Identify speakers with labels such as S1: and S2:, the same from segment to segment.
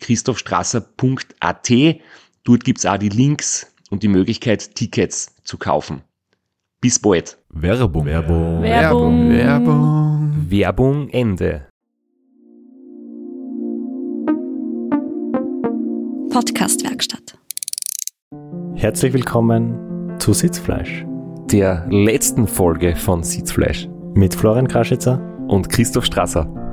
S1: www.christophstrasser.at. Dort gibt's auch die Links und die Möglichkeit, Tickets zu kaufen. Bis bald.
S2: Werbung.
S3: Werbung.
S4: Werbung.
S3: Werbung.
S1: Werbung Ende.
S5: Podcastwerkstatt.
S6: Herzlich willkommen zu Sitzfleisch
S1: Der letzten Folge von Sitzfleisch
S6: mit Florian Kraschitzer.
S1: und Christoph Strasser.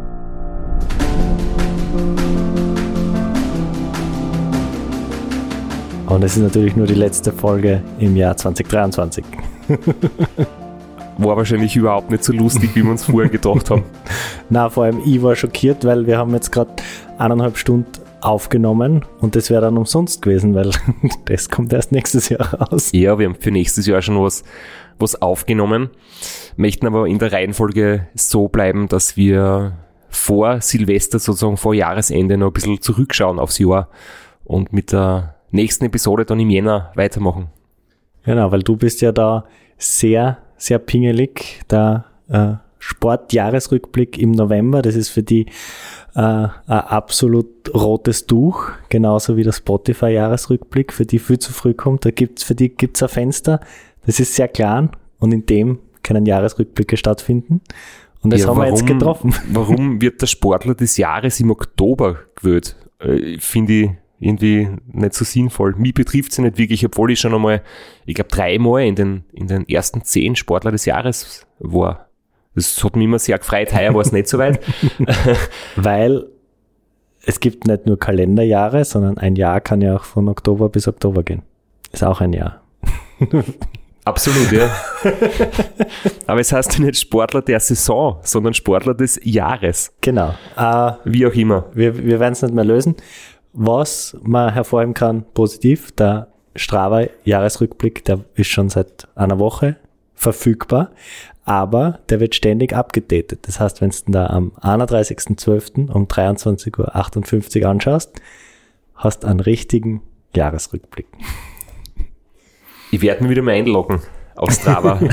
S6: Und es ist natürlich nur die letzte Folge im Jahr 2023.
S1: War wahrscheinlich überhaupt nicht so lustig, wie wir uns vorher gedacht haben.
S6: Na, vor allem ich war schockiert, weil wir haben jetzt gerade eineinhalb Stunden aufgenommen und das wäre dann umsonst gewesen, weil das kommt erst nächstes Jahr raus.
S1: Ja, wir haben für nächstes Jahr schon was, was aufgenommen, möchten aber in der Reihenfolge so bleiben, dass wir vor Silvester, sozusagen vor Jahresende, noch ein bisschen zurückschauen aufs Jahr und mit der nächsten Episode dann im Jänner weitermachen.
S6: Genau, weil du bist ja da sehr, sehr pingelig. Der äh, Sportjahresrückblick im November, das ist für die äh, ein absolut rotes Tuch, genauso wie der Spotify-Jahresrückblick, für die viel zu früh kommt. Da gibt's für die gibt's ein Fenster, das ist sehr klein und in dem können Jahresrückblicke stattfinden. Und das
S1: Ja,
S6: haben wir jetzt
S1: warum-
S6: getroffen.
S1: Warum wird der Sportler des Jahres im Oktober gewählt? Äh, Finde ich irgendwie nicht so sinnvoll. Mich betrifft es nicht wirklich, obwohl ich schon einmal, ich glaube, dreimal in den, in den ersten zehn Sportler des Jahres war. Das hat mich immer sehr gefreut. Heuer war es nicht so weit.
S6: Weil es gibt nicht nur Kalenderjahre, sondern ein Jahr kann ja auch von Oktober bis Oktober gehen. Ist auch ein Jahr.
S1: Absolut, ja. Aber es heißt ja nicht Sportler der Saison, sondern Sportler des Jahres.
S6: Genau. Äh,
S1: Wie auch immer.
S6: wir wir werden es nicht mehr lösen. Was man hervorheben kann, positiv, der Strava-Jahresrückblick, der ist schon seit einer Woche verfügbar, aber der wird ständig abgedatet. Das heißt, wenn du da am 31.12. um 23.58 Uhr anschaust, hast du einen richtigen Jahresrückblick.
S1: Ich werde mich wieder mal einloggen auf Strava.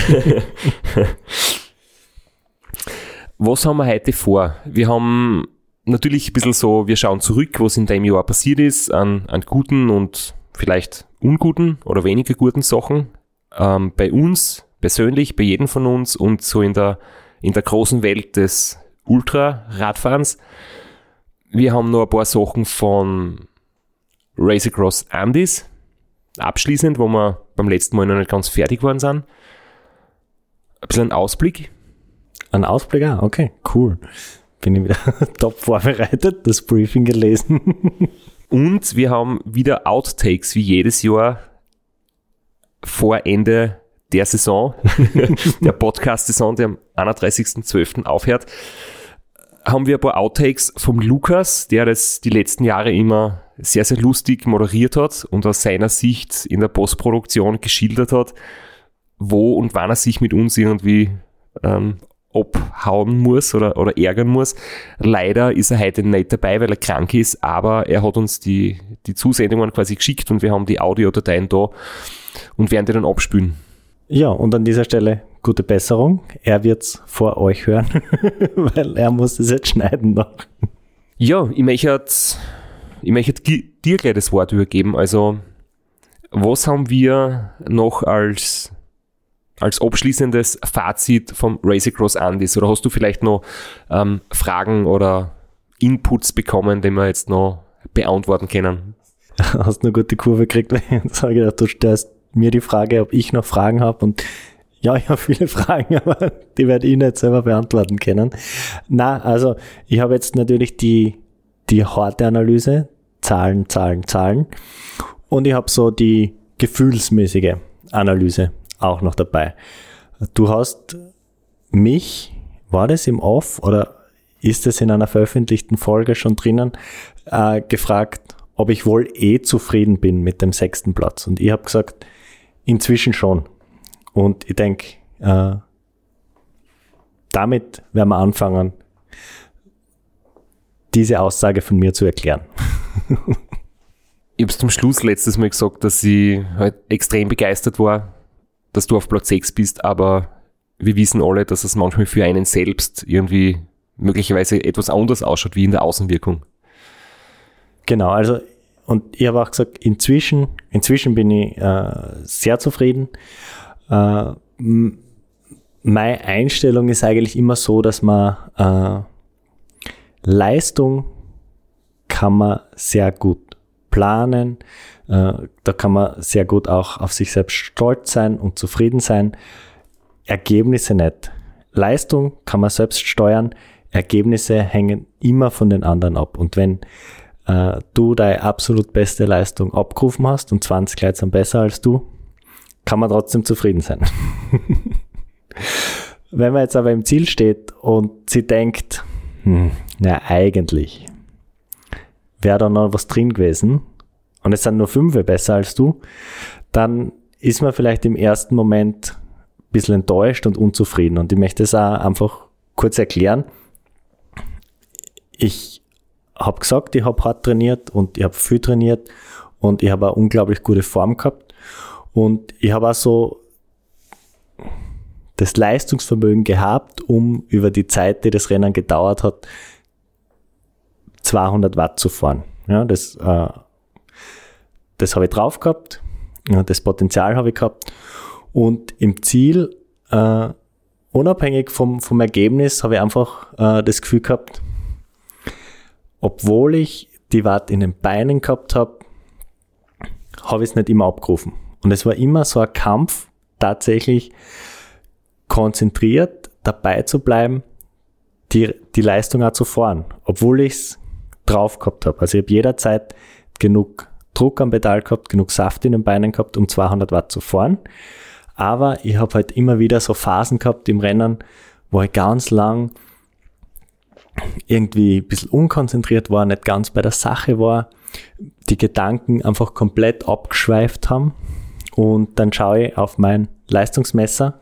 S1: Was haben wir heute vor? Wir haben natürlich ein bisschen so, wir schauen zurück, was in dem Jahr passiert ist, an, an guten und vielleicht unguten oder weniger guten Sachen. Ähm, bei uns persönlich, bei jedem von uns und so in der, in der großen Welt des Ultra-Radfahrens. Wir haben noch ein paar Sachen von Race Across Andes, abschließend, wo wir beim letzten Mal noch nicht ganz fertig geworden sind. Ein bisschen ein Ausblick.
S6: Ein Ausblick, ah, okay, cool. Bin ich wieder top vorbereitet, das Briefing gelesen.
S1: Und wir haben wieder Outtakes, wie jedes Jahr vor Ende der Saison, der Podcast-Saison, der am 31.12. aufhört, haben wir ein paar Outtakes vom Lukas, der das die letzten Jahre immer sehr, sehr lustig moderiert hat und aus seiner Sicht in der Postproduktion geschildert hat, wo und wann er sich mit uns irgendwie ähm, abhauen muss oder, oder ärgern muss. Leider ist er heute nicht dabei, weil er krank ist, aber er hat uns die, die Zusendungen quasi geschickt und wir haben die Audiodateien da und werden die dann abspülen.
S6: Ja, und an dieser Stelle gute Besserung. Er wird's vor euch hören, weil er muss es jetzt schneiden noch.
S1: Ja, ich möchte, ich möchte dir gleich das Wort übergeben. Also, was haben wir noch als, als abschließendes Fazit vom Race Across Andes? Oder hast du vielleicht noch ähm, Fragen oder Inputs bekommen, die wir jetzt noch beantworten können?
S6: hast eine gute Kurve gekriegt. Sage ich gedacht, du stellst mir die Frage, ob ich noch Fragen habe und ja, ich habe viele Fragen, aber die werde ich nicht selber beantworten können. Na, also ich habe jetzt natürlich die, die harte Analyse, Zahlen, Zahlen, Zahlen. Und ich habe so die gefühlsmäßige Analyse auch noch dabei. Du hast mich, war das im Off oder ist es in einer veröffentlichten Folge schon drinnen, äh, gefragt, ob ich wohl eh zufrieden bin mit dem sechsten Platz. Und ich habe gesagt, inzwischen schon. Und ich denke, äh, damit werden wir anfangen, diese Aussage von mir zu erklären.
S1: ich habe zum Schluss letztes Mal gesagt, dass ich halt extrem begeistert war, dass du auf Platz 6 bist, aber wir wissen alle, dass es manchmal für einen selbst irgendwie möglicherweise etwas anders ausschaut wie in der Außenwirkung.
S6: Genau, also und ich habe auch gesagt, inzwischen, inzwischen bin ich äh, sehr zufrieden. Äh, meine Einstellung ist eigentlich immer so, dass man äh, Leistung kann man sehr gut planen. Äh, da kann man sehr gut auch auf sich selbst stolz sein und zufrieden sein. Ergebnisse nicht. Leistung kann man selbst steuern. Ergebnisse hängen immer von den anderen ab. Und wenn äh, du deine absolut beste Leistung abgerufen hast und 20 Leute sind besser als du, kann man trotzdem zufrieden sein. Wenn man jetzt aber im Ziel steht und sie denkt, hm, na eigentlich, wäre da noch was drin gewesen und es sind nur fünf besser als du, dann ist man vielleicht im ersten Moment ein bisschen enttäuscht und unzufrieden. Und ich möchte es auch einfach kurz erklären. Ich habe gesagt, ich habe hart trainiert und ich habe viel trainiert und ich habe eine unglaublich gute Form gehabt. Und ich habe auch so das Leistungsvermögen gehabt, um über die Zeit, die das Rennen gedauert hat, 200 Watt zu fahren. Ja, das, äh, das habe ich drauf gehabt, das Potenzial habe ich gehabt. Und im Ziel, äh, unabhängig vom, vom Ergebnis, habe ich einfach äh, das Gefühl gehabt, obwohl ich die Watt in den Beinen gehabt habe, habe ich es nicht immer abgerufen. Und es war immer so ein Kampf, tatsächlich konzentriert dabei zu bleiben, die, die Leistung auch zu fahren, obwohl ich es drauf gehabt habe. Also ich habe jederzeit genug Druck am Pedal gehabt, genug Saft in den Beinen gehabt, um 200 Watt zu fahren. Aber ich habe halt immer wieder so Phasen gehabt im Rennen, wo ich ganz lang irgendwie ein bisschen unkonzentriert war, nicht ganz bei der Sache war, die Gedanken einfach komplett abgeschweift haben. Und dann schaue ich auf mein Leistungsmesser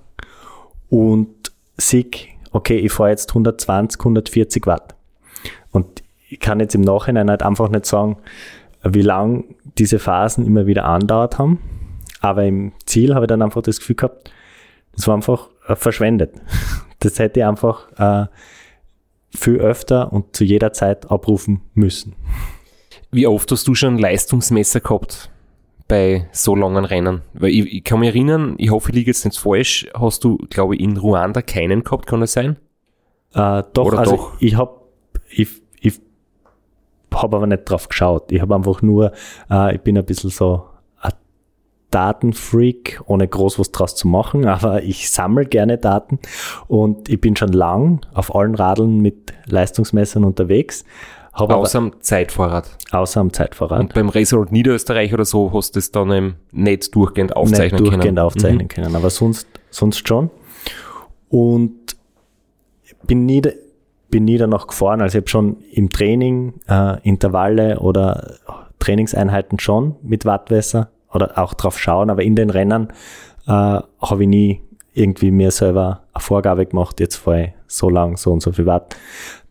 S6: und sehe, okay, ich fahre jetzt 120, 140 Watt. Und ich kann jetzt im Nachhinein halt einfach nicht sagen, wie lang diese Phasen immer wieder andauert haben. Aber im Ziel habe ich dann einfach das Gefühl gehabt, das war einfach äh, verschwendet. Das hätte ich einfach äh, viel öfter und zu jeder Zeit abrufen müssen.
S1: Wie oft hast du schon Leistungsmesser gehabt bei so langen Rennen? Weil ich, ich kann mich erinnern, ich hoffe, ich liege jetzt nicht falsch, hast du, glaube ich, in Ruanda keinen gehabt, kann das sein?
S6: Äh, doch, Oder also doch? ich habe ich, ich hab aber nicht drauf geschaut. Ich habe einfach nur, äh, ich bin ein bisschen so ein Datenfreak, ohne groß was draus zu machen, aber ich sammle gerne Daten und ich bin schon lang auf allen Radeln mit Leistungsmessern unterwegs.
S1: Hab außer am Zeitvorrat.
S6: Außer am Zeitvorrat.
S1: Und beim Raceroad Niederösterreich oder so hast du es dann eben nicht durchgehend aufzeichnen
S6: nicht durchgehend können. aufzeichnen mhm. können, aber sonst, sonst schon. Und bin nie, bin nie danach gefahren. Also ich habe schon im Training äh, Intervalle oder Trainingseinheiten schon mit Wattwässer oder auch drauf schauen, aber in den Rennen äh, habe ich nie irgendwie mir selber eine Vorgabe gemacht, jetzt fahre ich so lang, so und so viel Watt.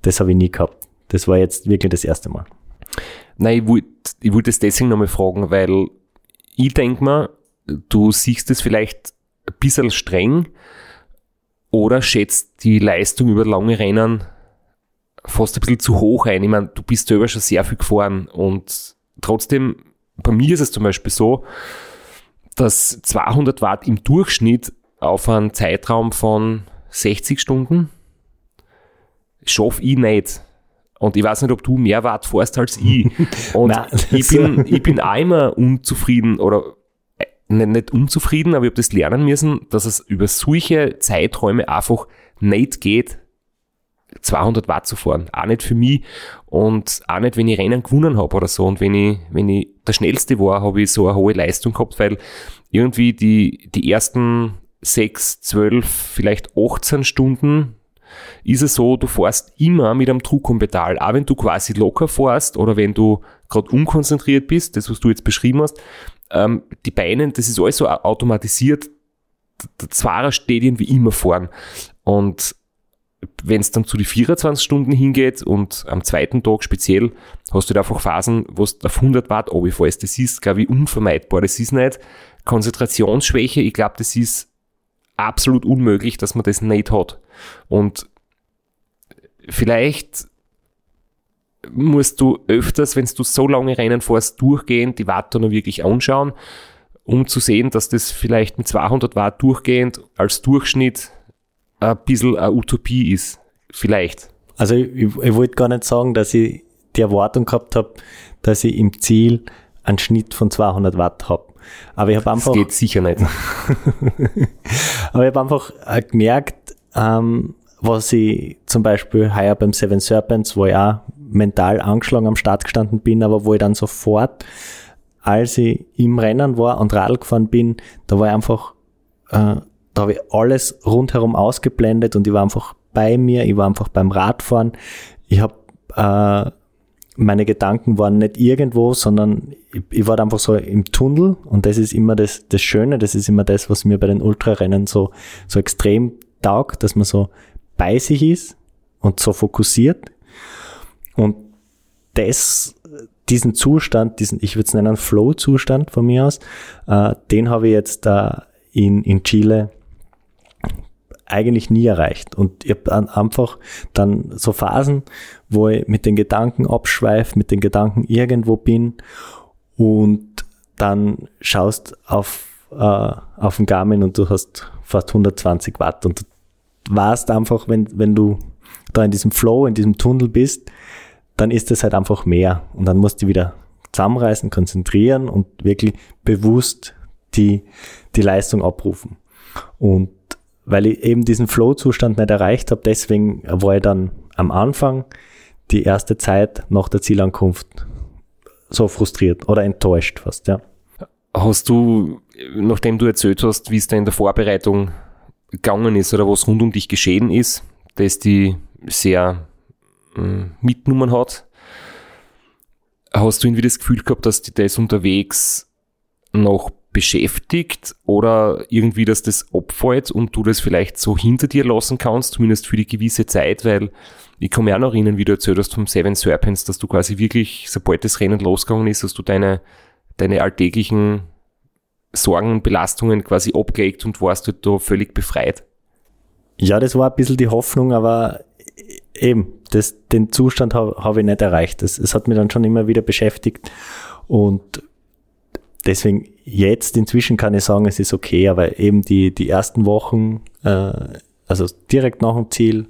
S6: Das habe ich nie gehabt. Das war jetzt wirklich das erste Mal.
S1: Nein, ich wollte ich wollt das deswegen nochmal fragen, weil ich denke mir, du siehst es vielleicht ein bisschen streng oder schätzt die Leistung über lange Rennen fast ein bisschen zu hoch ein. Ich meine, du bist selber schon sehr viel gefahren und trotzdem, bei mir ist es zum Beispiel so, dass 200 Watt im Durchschnitt auf einen Zeitraum von 60 Stunden schaffe ich nicht. Und ich weiß nicht, ob du mehr Watt fährst als ich. Und
S6: Nein,
S1: ich, bin, ich bin auch immer unzufrieden oder äh, nicht, nicht unzufrieden, aber ich habe das lernen müssen, dass es über solche Zeiträume einfach nicht geht, 200 Watt zu fahren. Auch nicht für mich und auch nicht, wenn ich Rennen gewonnen habe oder so. Und wenn ich, wenn ich der Schnellste war, habe ich so eine hohe Leistung gehabt, weil irgendwie die, die ersten 6, 12, vielleicht 18 Stunden ist es so, du fährst immer mit einem Druck am Pedal. Auch wenn du quasi locker fährst oder wenn du gerade unkonzentriert bist, das, was du jetzt beschrieben hast, ähm, die Beine, das ist alles so automatisiert. Der Fahrer steht irgendwie immer vorn. Und wenn es dann zu die 24 Stunden hingeht und am zweiten Tag speziell hast du da einfach Phasen, wo du auf 100 Watt runterfällst. Das ist, glaube ich, unvermeidbar. Das ist nicht Konzentrationsschwäche. Ich glaube, das ist absolut unmöglich, dass man das nicht hat. Und vielleicht musst du öfters, wenn du so lange Rennen fährst, durchgehend die Watt dann wirklich anschauen, um zu sehen, dass das vielleicht mit 200 Watt durchgehend als Durchschnitt ein bisschen eine Utopie ist. Vielleicht.
S6: Also ich, ich wollte gar nicht sagen, dass ich die Erwartung gehabt habe, dass ich im Ziel einen Schnitt von 200 Watt habe. Aber ich habe einfach.
S1: Das geht sicher nicht.
S6: aber ich habe einfach äh, gemerkt, ähm, was ich zum Beispiel heuer beim Seven Serpents, wo ich auch mental angeschlagen am Start gestanden bin, aber wo ich dann sofort, als ich im Rennen war und Radl gefahren bin, da war ich einfach, äh, da habe ich alles rundherum ausgeblendet und ich war einfach bei mir, ich war einfach beim Radfahren. Ich habe äh, meine Gedanken waren nicht irgendwo, sondern ich, ich war einfach so im Tunnel und das ist immer das, das Schöne, das ist immer das, was mir bei den Ultrarennen so, so extrem taugt, dass man so bei sich ist und so fokussiert. Und das, diesen Zustand, diesen, ich würde es nennen, Flow-Zustand von mir aus, äh, den habe ich jetzt da in, in Chile eigentlich nie erreicht. Und ich habe einfach dann so Phasen, wo ich mit den Gedanken abschweife, mit den Gedanken irgendwo bin und dann schaust auf, äh, auf den Garmin und du hast fast 120 Watt und du weißt einfach, wenn, wenn du da in diesem Flow, in diesem Tunnel bist, dann ist es halt einfach mehr und dann musst du wieder zusammenreißen, konzentrieren und wirklich bewusst die, die Leistung abrufen. Und weil ich eben diesen Flow-Zustand nicht erreicht habe. Deswegen war ich dann am Anfang die erste Zeit nach der Zielankunft so frustriert oder enttäuscht fast, ja.
S1: Hast du, nachdem du erzählt hast, wie es da in der Vorbereitung gegangen ist oder was rund um dich geschehen ist, dass die sehr äh, mitgenommen hat, hast du irgendwie das Gefühl gehabt, dass die das unterwegs noch beschäftigt oder irgendwie, dass das abfällt und du das vielleicht so hinter dir lassen kannst, zumindest für die gewisse Zeit, weil ich mich auch noch erinnern, wie du erzählt hast vom Seven Serpents, dass du quasi wirklich, sobald das Rennen losgegangen ist, dass du deine, deine alltäglichen Sorgen und Belastungen quasi abgelegt und warst halt da völlig befreit.
S6: Ja, das war ein bisschen die Hoffnung, aber eben, das, den Zustand habe hab ich nicht erreicht. Es, es hat mich dann schon immer wieder beschäftigt und deswegen jetzt inzwischen kann ich sagen, es ist okay, aber eben die, die ersten Wochen, äh, also direkt nach dem Ziel,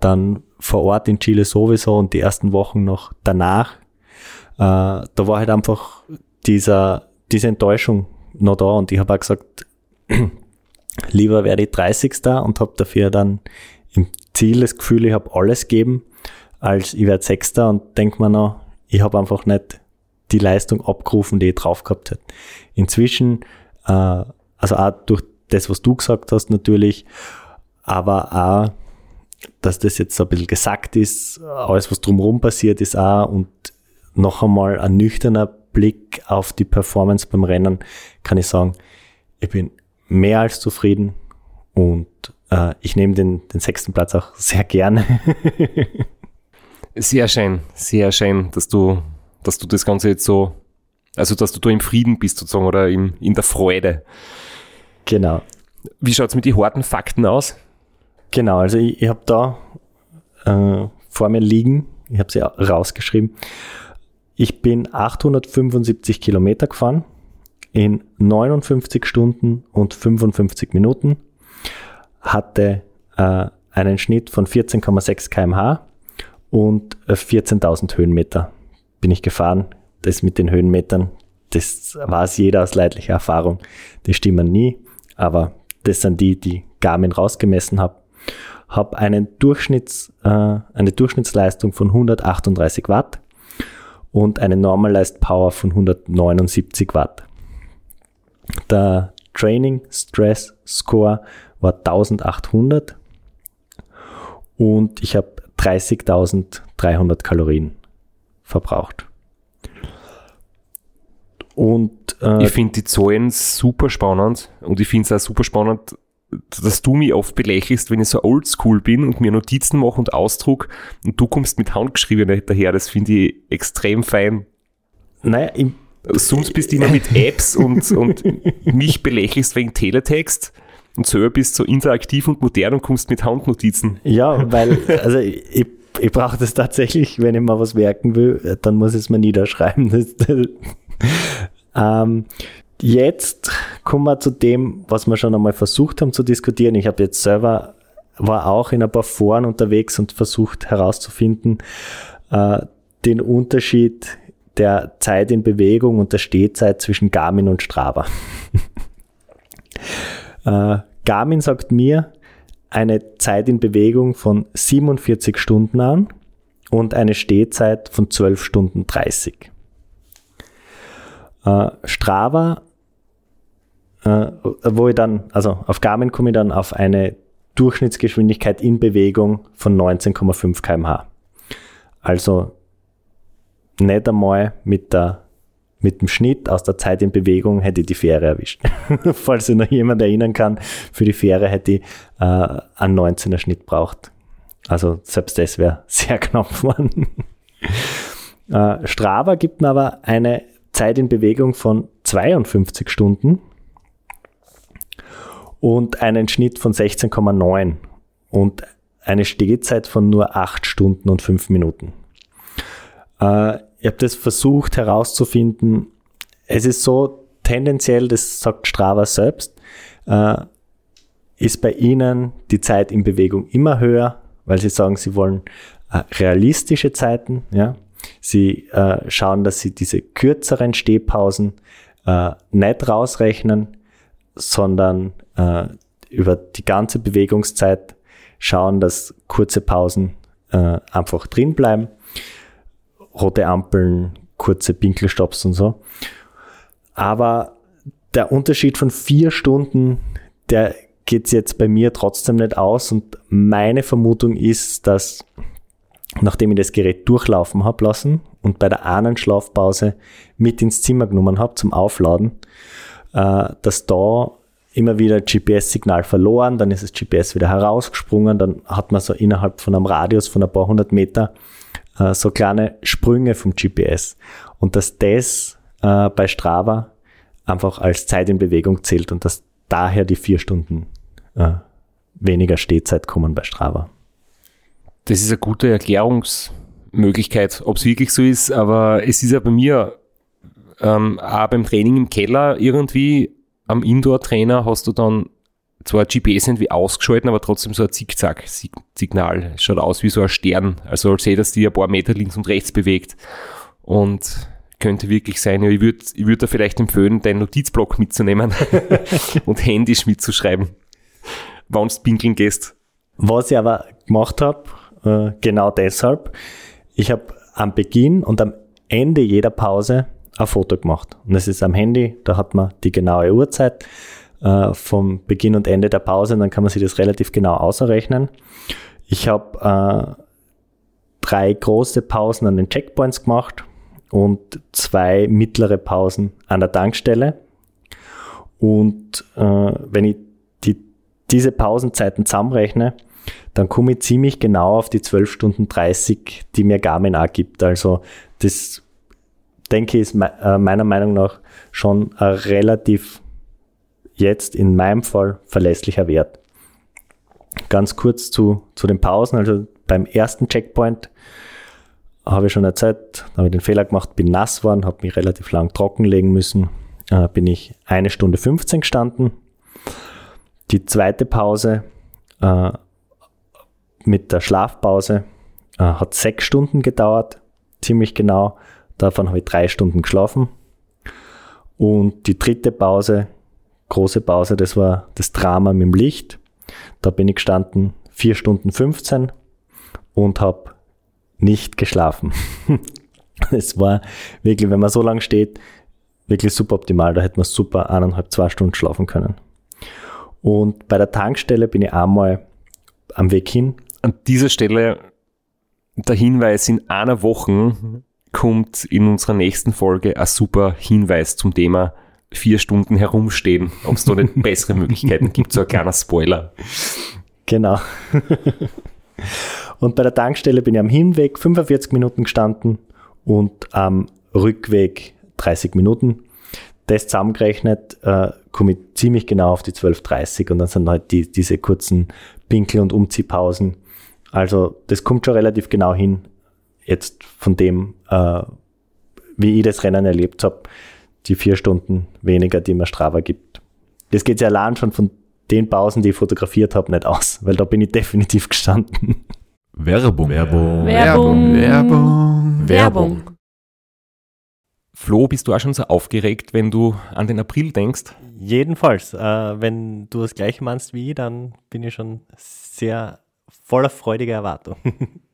S6: dann vor Ort in Chile sowieso und die ersten Wochen noch danach, äh, da war halt einfach dieser, diese Enttäuschung noch da und ich habe auch gesagt, lieber werde ich 30. und habe dafür dann im Ziel das Gefühl, ich habe alles gegeben, als ich werde Sechster und denke mir noch, ich habe einfach nicht die Leistung abgerufen, die ich drauf gehabt hätte. Inzwischen, äh, also auch durch das, was du gesagt hast natürlich, aber auch, dass das jetzt so ein bisschen gesagt ist, alles, was drumherum passiert ist auch und noch einmal ein nüchterner Blick auf die Performance beim Rennen, kann ich sagen, ich bin mehr als zufrieden und äh, ich nehme den, den sechsten Platz auch sehr gerne.
S1: sehr schön, sehr schön, dass du dass du das Ganze jetzt so, also dass du da im Frieden bist sozusagen oder im, in der Freude.
S6: Genau.
S1: Wie schaut es mit den harten Fakten aus?
S6: Genau, also ich, ich habe da äh, vor mir liegen, ich habe sie rausgeschrieben. Ich bin 875 Kilometer gefahren in 59 Stunden und 55 Minuten, hatte äh, einen Schnitt von 14,6 kmh und 14.000 Höhenmeter bin ich gefahren. Das mit den Höhenmetern, das weiß jeder aus leidlicher Erfahrung. Die stimmen nie, aber das sind die, die Garmin rausgemessen habe. Habe einen Durchschnitts, äh, eine Durchschnittsleistung von 138 Watt und eine Normalized Power von 179 Watt. Der Training Stress Score war 1800 und ich habe 30.300 Kalorien verbraucht.
S1: Und äh, ich finde die Zahlen super spannend und ich finde es auch super spannend, dass du mich oft belächelst, wenn ich so oldschool bin und mir Notizen mache und ausdruck und du kommst mit Handgeschriebenen daher. Das finde ich extrem fein.
S6: Naja, ich,
S1: Sonst bist du immer mit Apps und, und mich belächelst wegen Teletext und selber bist so interaktiv und modern und kommst mit Handnotizen.
S6: Ja, weil, also ich, ich brauche das tatsächlich, wenn ich mal was merken will, dann muss ich es mir niederschreiben. Ähm, jetzt kommen wir zu dem, was wir schon einmal versucht haben zu diskutieren. Ich habe jetzt selber, war auch in ein paar Foren unterwegs und versucht herauszufinden, äh, den Unterschied der Zeit in Bewegung und der Stehzeit zwischen Garmin und Strava. äh, Garmin sagt mir eine Zeit in Bewegung von 47 Stunden an und eine Stehzeit von 12 Stunden 30. Äh, Strava, äh, wo ich dann, also auf Garmin komme ich dann auf eine Durchschnittsgeschwindigkeit in Bewegung von 19,5 kmh. Also nicht einmal mit der mit dem Schnitt aus der Zeit in Bewegung hätte ich die Fähre erwischt. Falls sich noch jemand erinnern kann, für die Fähre hätte ich äh, einen 19er Schnitt braucht. Also selbst das wäre sehr knapp geworden. äh, Strava gibt mir aber eine Zeit in Bewegung von 52 Stunden und einen Schnitt von 16,9 und eine Stehzeit von nur 8 Stunden und 5 Minuten. Äh, ich habe das versucht herauszufinden. Es ist so tendenziell, das sagt Strava selbst, äh, ist bei ihnen die Zeit in Bewegung immer höher, weil sie sagen, sie wollen äh, realistische Zeiten. Ja? Sie äh, schauen, dass sie diese kürzeren Stehpausen äh, nicht rausrechnen, sondern äh, über die ganze Bewegungszeit schauen, dass kurze Pausen äh, einfach drin bleiben rote Ampeln, kurze Pinkelstopps und so. Aber der Unterschied von vier Stunden, der geht jetzt bei mir trotzdem nicht aus. Und meine Vermutung ist, dass nachdem ich das Gerät durchlaufen habe lassen und bei der einen Schlafpause mit ins Zimmer genommen habe zum Aufladen, äh, dass da immer wieder GPS-Signal verloren, dann ist das GPS wieder herausgesprungen, dann hat man so innerhalb von einem Radius von ein paar hundert Meter äh, so kleine Sprünge vom GPS. Und dass das äh, bei Strava einfach als Zeit in Bewegung zählt und dass daher die vier Stunden äh, weniger Stehzeit kommen bei Strava.
S1: Das ist eine gute Erklärungsmöglichkeit, ob es wirklich so ist, aber es ist ja bei mir ähm, auch beim Training im Keller irgendwie am Indoor-Trainer hast du dann zwar GPS irgendwie ausgeschalten, aber trotzdem so ein Zickzack-Signal. Schaut aus wie so ein Stern. Also als hätte es die ein paar Meter links und rechts bewegt. Und könnte wirklich sein, ja, ich würde ich würd da vielleicht empfehlen, deinen Notizblock mitzunehmen und händisch mitzuschreiben, wann du pinkeln gehst.
S6: Was ich aber gemacht habe, äh, genau deshalb, ich habe am Beginn und am Ende jeder Pause ein Foto gemacht. Und das ist am Handy, da hat man die genaue Uhrzeit äh, vom Beginn und Ende der Pause, dann kann man sich das relativ genau ausrechnen. Ich habe äh, drei große Pausen an den Checkpoints gemacht und zwei mittlere Pausen an der Tankstelle. Und äh, wenn ich die, diese Pausenzeiten zusammenrechne, dann komme ich ziemlich genau auf die 12 Stunden 30, die mir Garmin auch gibt. Also das denke ich ist äh, meiner Meinung nach schon ein relativ jetzt in meinem Fall verlässlicher Wert. Ganz kurz zu, zu den Pausen. Also beim ersten Checkpoint habe ich schon erzählt, da habe ich den Fehler gemacht, bin nass geworden, habe mich relativ lang trockenlegen müssen. Äh, bin ich eine Stunde 15 gestanden. Die zweite Pause äh, mit der Schlafpause äh, hat sechs Stunden gedauert, ziemlich genau. Davon habe ich drei Stunden geschlafen. Und die dritte Pause, große Pause, das war das Drama mit dem Licht. Da bin ich gestanden vier Stunden 15 und habe nicht geschlafen. es war wirklich, wenn man so lange steht, wirklich super optimal. Da hätte man super eineinhalb, zwei Stunden schlafen können. Und bei der Tankstelle bin ich einmal am Weg hin.
S1: An dieser Stelle der Hinweis, in einer Woche kommt in unserer nächsten Folge ein super Hinweis zum Thema vier Stunden herumstehen. Ob es da nicht bessere Möglichkeiten gibt, so ein kleiner Spoiler.
S6: Genau. und bei der Tankstelle bin ich am Hinweg 45 Minuten gestanden und am Rückweg 30 Minuten. Das zusammengerechnet äh, komme ich ziemlich genau auf die 12.30 und dann sind halt die, diese kurzen Pinkel- und Umziehpausen. Also das kommt schon relativ genau hin, jetzt von dem, äh, wie ich das Rennen erlebt habe, die vier Stunden weniger, die mir Strava gibt. Das geht ja allein schon von den Pausen, die ich fotografiert habe, nicht aus, weil da bin ich definitiv gestanden.
S3: Werbung. Werbung.
S5: Werbung.
S3: Werbung.
S5: Werbung.
S1: Flo, bist du auch schon so aufgeregt, wenn du an den April denkst?
S6: Jedenfalls, äh, wenn du das gleiche meinst wie ich, dann bin ich schon sehr voller freudiger Erwartung.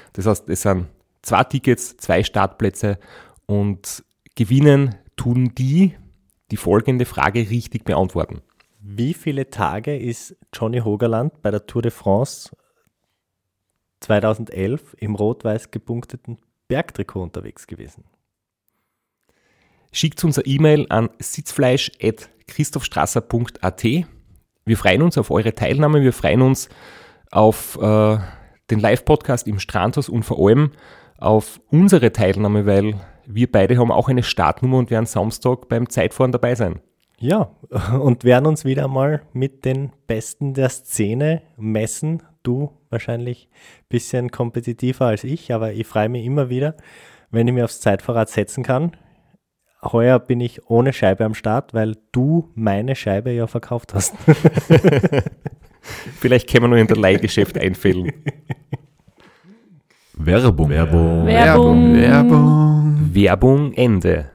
S1: Das heißt, es sind zwei Tickets, zwei Startplätze und gewinnen tun die, die folgende Frage richtig beantworten.
S6: Wie viele Tage ist Johnny Hogerland bei der Tour de France 2011 im rot-weiß gepunkteten Bergtrikot unterwegs gewesen?
S1: Schickt uns eine E-Mail an sitzfleisch.christophstrasser.at. Wir freuen uns auf eure Teilnahme, wir freuen uns auf äh, den Live-Podcast im Strandhaus und vor allem auf unsere Teilnahme, weil wir beide haben auch eine Startnummer und werden Samstag beim Zeitfahren dabei sein.
S6: Ja, und werden uns wieder mal mit den Besten der Szene messen. Du wahrscheinlich ein bisschen kompetitiver als ich, aber ich freue mich immer wieder, wenn ich mir aufs Zeitfahrrad setzen kann. Heuer bin ich ohne Scheibe am Start, weil du meine Scheibe ja verkauft hast.
S1: Vielleicht können wir noch in der Leihgeschäft einfällen.
S3: Werbung. Werbung.
S5: Werbung.
S3: Werbung.
S1: Werbung Ende.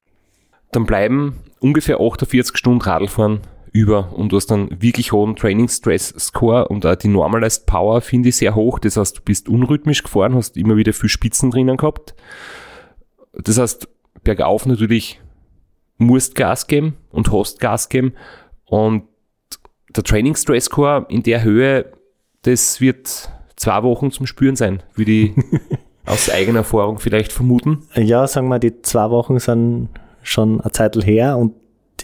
S1: Dann bleiben ungefähr 48 Stunden Radfahren über und du hast einen wirklich hohen Training Stress Score und auch die Normalized Power finde ich sehr hoch. Das heißt, du bist unrhythmisch gefahren, hast immer wieder viel Spitzen drinnen gehabt. Das heißt, bergauf natürlich musst Gas geben und hast Gas geben und der Training Stress Score in der Höhe, das wird zwei Wochen zum Spüren sein, würde ich aus eigener Erfahrung vielleicht vermuten.
S6: ja, sagen wir, die zwei Wochen sind schon eine Zeit her und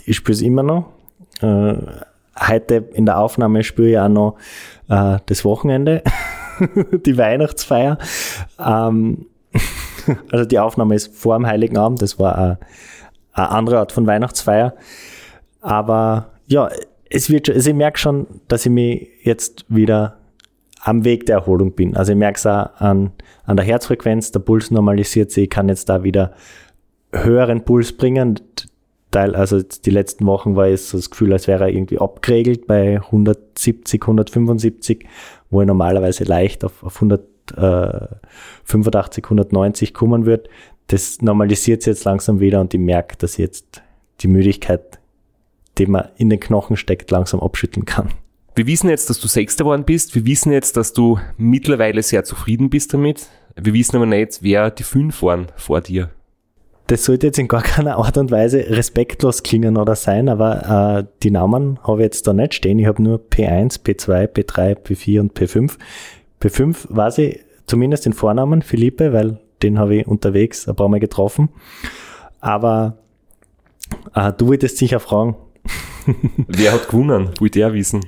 S6: ich spüre es immer noch. Äh, heute in der Aufnahme spüre ich auch noch äh, das Wochenende, die Weihnachtsfeier. Ähm, also die Aufnahme ist vor dem Heiligen Abend, das war eine, eine andere Art von Weihnachtsfeier. Aber ja, es wird also ich merke schon, dass ich mich jetzt wieder am Weg der Erholung bin. Also ich merke es auch an, an der Herzfrequenz, der Puls normalisiert sich, ich kann jetzt da wieder höheren Puls bringen. Teil, also die letzten Wochen war es so das Gefühl, als wäre er irgendwie abgeregelt bei 170, 175, wo er normalerweise leicht auf, auf 185, 190 kommen wird. Das normalisiert sich jetzt langsam wieder und ich merke, dass jetzt die Müdigkeit, die man in den Knochen steckt, langsam abschütteln kann.
S1: Wir wissen jetzt, dass du Sechster geworden bist. Wir wissen jetzt, dass du mittlerweile sehr zufrieden bist damit. Wir wissen aber nicht, wer die fünf waren vor dir
S6: das sollte jetzt in gar keiner Art und Weise respektlos klingen oder sein, aber äh, die Namen habe ich jetzt da nicht stehen. Ich habe nur P1, P2, P3, P4 und P5. P5 weiß ich zumindest den Vornamen, Philippe, weil den habe ich unterwegs ein paar Mal getroffen. Aber äh, du wolltest sicher fragen.
S1: Wer hat gewonnen? Wollte er wissen.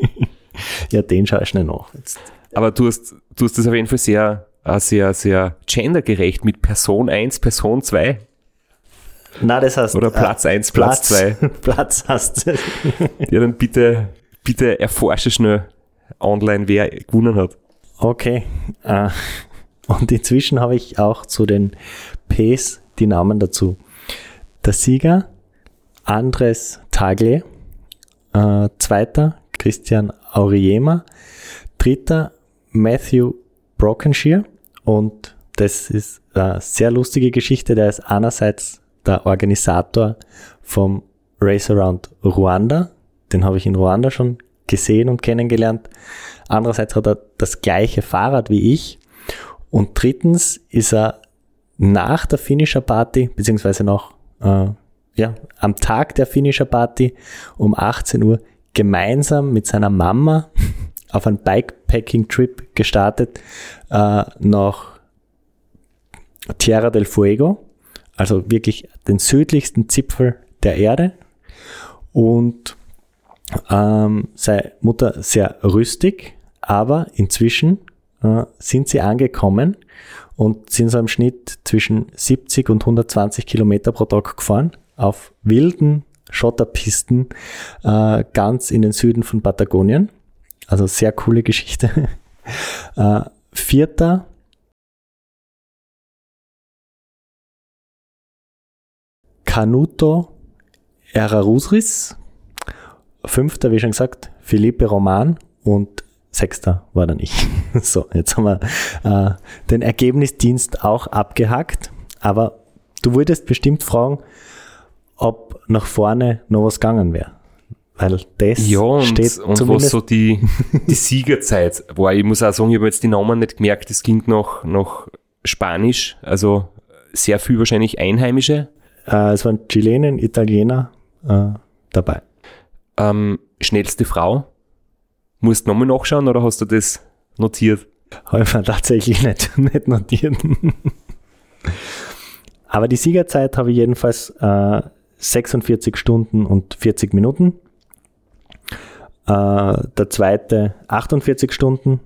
S6: ja, den schaue ich schnell nach. Jetzt.
S1: Aber du hast, du hast das auf jeden Fall sehr äh, sehr, sehr gendergerecht mit Person 1, Person 2.
S6: Na, das heißt.
S1: Oder Platz 1, äh, Platz 2.
S6: Platz hast du.
S1: ja, dann bitte, bitte erforsche schnell online, wer gewonnen hat.
S6: Okay. Äh, und inzwischen habe ich auch zu den Ps die Namen dazu. Der Sieger Andres Tagle, äh, zweiter Christian Auriema, dritter Matthew Brokenshire und das ist eine sehr lustige Geschichte. Der ist einerseits der Organisator vom Race Around Ruanda. Den habe ich in Ruanda schon gesehen und kennengelernt. Andererseits hat er das gleiche Fahrrad wie ich. Und drittens ist er nach der Finisher Party, beziehungsweise noch äh, ja, am Tag der Finisher Party um 18 Uhr gemeinsam mit seiner Mama auf einen Bikepacking-Trip gestartet äh, nach Tierra del Fuego, also wirklich den südlichsten Zipfel der Erde. Und ähm, seine Mutter sehr rüstig, aber inzwischen äh, sind sie angekommen und sind so im Schnitt zwischen 70 und 120 Kilometer pro Tag gefahren auf wilden Schotterpisten äh, ganz in den Süden von Patagonien. Also sehr coole Geschichte. äh, vierter Canuto Erarusris. Fünfter, wie schon gesagt, Philippe Roman und Sechster war dann ich. so, jetzt haben wir äh, den Ergebnisdienst auch abgehackt. Aber du wolltest bestimmt fragen, ob nach vorne noch was gegangen wäre. Weil das
S1: ja, und,
S6: steht
S1: und was so die, die Siegerzeit war. Ich muss auch sagen, ich habe jetzt die Namen nicht gemerkt, das ging noch, noch Spanisch, also sehr viel wahrscheinlich Einheimische.
S6: Äh, es waren Chilenen, Italiener äh, dabei.
S1: Ähm, schnellste Frau? Musst du nochmal nachschauen oder hast du das notiert?
S6: Habe ich mir tatsächlich nicht, nicht notiert. Aber die Siegerzeit habe ich jedenfalls äh, 46 Stunden und 40 Minuten. Äh, der zweite 48 Stunden,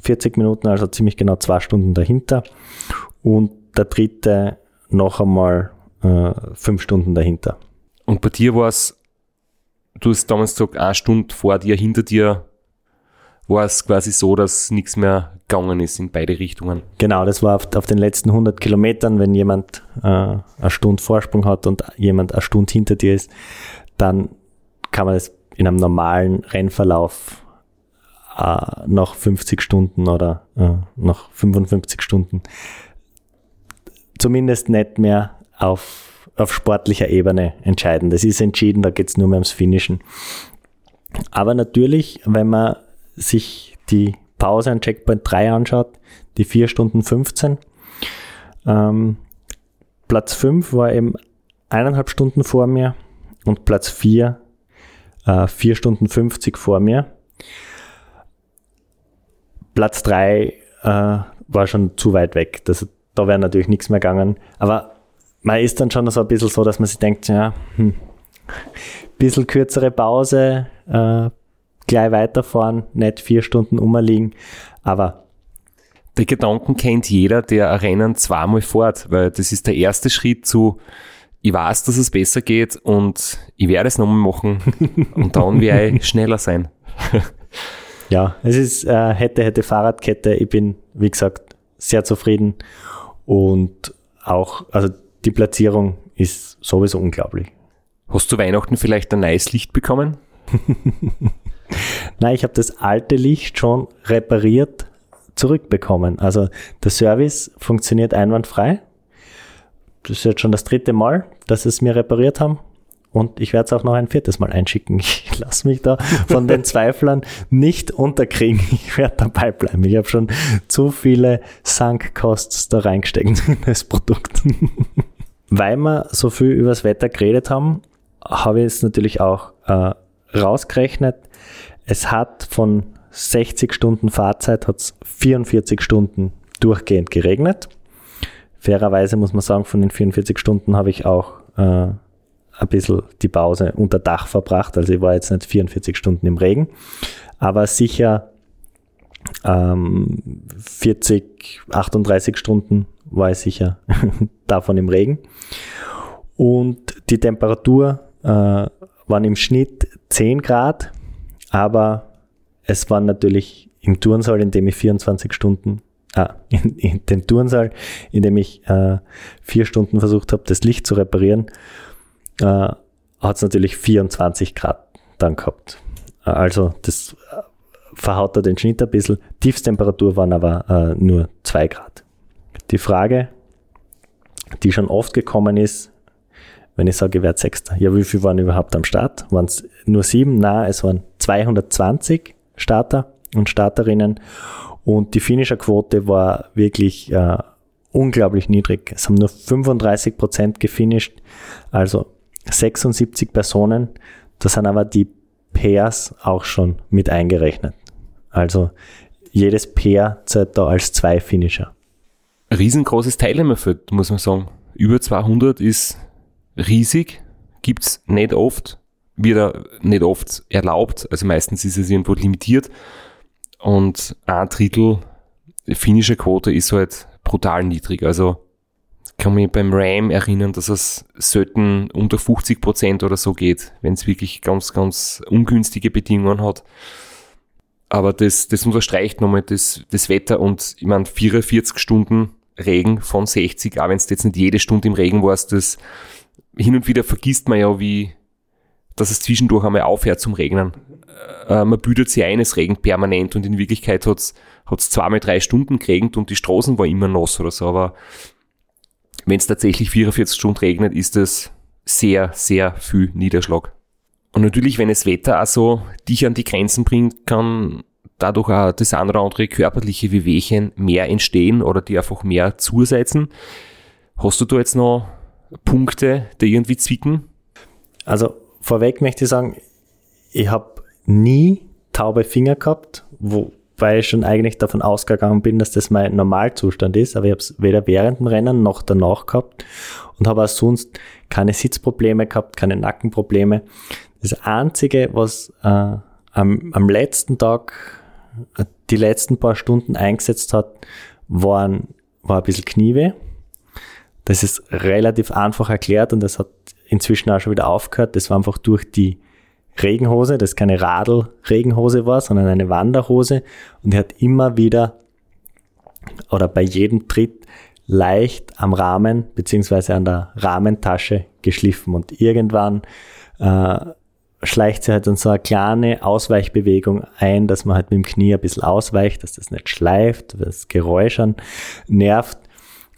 S6: 40 Minuten, also ziemlich genau zwei Stunden dahinter. Und der dritte noch einmal äh, fünf Stunden dahinter.
S1: Und bei dir war es, du hast damals gesagt, eine Stunde vor dir, hinter dir war es quasi so, dass nichts mehr gegangen ist in beide Richtungen.
S6: Genau, das war auf, auf den letzten 100 Kilometern, wenn jemand äh, eine Stunde Vorsprung hat und jemand eine Stunde hinter dir ist, dann kann man das in einem normalen Rennverlauf äh, nach 50 Stunden oder äh, nach 55 Stunden zumindest nicht mehr auf, auf sportlicher Ebene entscheiden. Das ist entschieden, da geht es nur mehr ums Finishen. Aber natürlich, wenn man sich die Pause an Checkpoint 3 anschaut, die 4 Stunden 15, ähm, Platz 5 war eben eineinhalb Stunden vor mir und Platz 4 äh, 4 Stunden 50 vor mir. Platz 3 äh, war schon zu weit weg. Das, da wäre natürlich nichts mehr gegangen. Aber man ist dann schon so ein bisschen so, dass man sich denkt, ja, hm, bisschen kürzere Pause, äh, gleich weiterfahren, nicht vier Stunden umliegen, aber
S1: Der Gedanken kennt jeder, der ein Rennen zweimal fährt, weil das ist der erste Schritt zu, ich weiß, dass es besser geht und ich werde es nochmal machen und dann werde ich schneller sein.
S6: ja, es ist äh, hätte, hätte Fahrradkette. Ich bin, wie gesagt, sehr zufrieden und auch, also die Platzierung ist sowieso unglaublich.
S1: Hast du Weihnachten vielleicht ein neues Licht bekommen?
S6: Nein, ich habe das alte Licht schon repariert zurückbekommen. Also der Service funktioniert einwandfrei. Das ist jetzt schon das dritte Mal, dass sie es mir repariert haben. Und ich werde es auch noch ein viertes Mal einschicken. Ich lasse mich da von den Zweiflern nicht unterkriegen. Ich werde dabei bleiben. Ich habe schon zu viele Sunk-Costs da reingesteckt in das Produkt. Weil wir so viel über das Wetter geredet haben, habe ich es natürlich auch äh, rausgerechnet. Es hat von 60 Stunden Fahrzeit hat es 44 Stunden durchgehend geregnet. Fairerweise muss man sagen, von den 44 Stunden habe ich auch äh, ein bisschen die Pause unter Dach verbracht. Also ich war jetzt nicht 44 Stunden im Regen, aber sicher ähm, 40, 38 Stunden war ich sicher davon im Regen. Und die Temperatur äh, waren im Schnitt 10 Grad, aber es war natürlich im Turnsaal, in dem ich 24 Stunden, ah, in, in den Turnsaal, in dem ich äh, vier Stunden versucht habe, das Licht zu reparieren, äh, hat es natürlich 24 Grad dann gehabt. Also das äh, verhaut da den Schnitt ein bisschen. Tiefstemperatur waren aber äh, nur 2 Grad. Die Frage, die schon oft gekommen ist, wenn ich sage, ich werde Sechster. Ja, wie viel waren überhaupt am Start? Waren es nur sieben? Nein, es waren 220 Starter und Starterinnen. Und die Finisher-Quote war wirklich äh, unglaublich niedrig. Es haben nur 35 Prozent gefinisht, also 76 Personen. Da sind aber die Pairs auch schon mit eingerechnet. Also jedes Pair zählt da als zwei Finisher.
S1: Riesengroßes Teilnehmerfeld, muss man sagen. Über 200 ist riesig, gibt's nicht oft, wird nicht oft erlaubt, also meistens ist es irgendwo limitiert. Und ein Drittel finnische Quote ist halt brutal niedrig, also kann mich beim Ram erinnern, dass es selten unter 50 Prozent oder so geht, wenn es wirklich ganz, ganz ungünstige Bedingungen hat. Aber das, das unterstreicht nochmal das, das Wetter. Und ich meine 44 Stunden Regen von 60, auch wenn es jetzt nicht jede Stunde im Regen warst, das hin und wieder vergisst man ja, wie, dass es zwischendurch einmal aufhört zum Regnen. Äh, man büdet sich ein, es regnet permanent und in Wirklichkeit hat's hat's zweimal drei Stunden geregnet und die Straßen waren immer nass oder so, aber wenn es tatsächlich 44 Stunden regnet, ist es sehr, sehr viel Niederschlag. Und natürlich, wenn das Wetter also dich an die Grenzen bringt, kann dadurch auch das eine oder andere körperliche Wehwehchen mehr entstehen oder die einfach mehr zusetzen. Hast du da jetzt noch Punkte, die irgendwie zwicken?
S6: Also vorweg möchte ich sagen, ich habe nie taube Finger gehabt, wobei ich schon eigentlich davon ausgegangen bin, dass das mein Normalzustand ist, aber ich habe es weder während dem Rennen noch danach gehabt und habe auch sonst keine Sitzprobleme gehabt, keine Nackenprobleme. Das Einzige, was äh, am, am letzten Tag, äh, die letzten paar Stunden eingesetzt hat, waren, war ein bisschen Knieweh. Das ist relativ einfach erklärt und das hat inzwischen auch schon wieder aufgehört. Das war einfach durch die Regenhose, das keine Radl-Regenhose war, sondern eine Wanderhose. Und die hat immer wieder oder bei jedem Tritt leicht am Rahmen beziehungsweise an der Rahmentasche geschliffen. Und irgendwann äh, schleicht sie halt dann so eine kleine Ausweichbewegung ein, dass man halt mit dem Knie ein bisschen ausweicht, dass das nicht schleift, das Geräusch an nervt.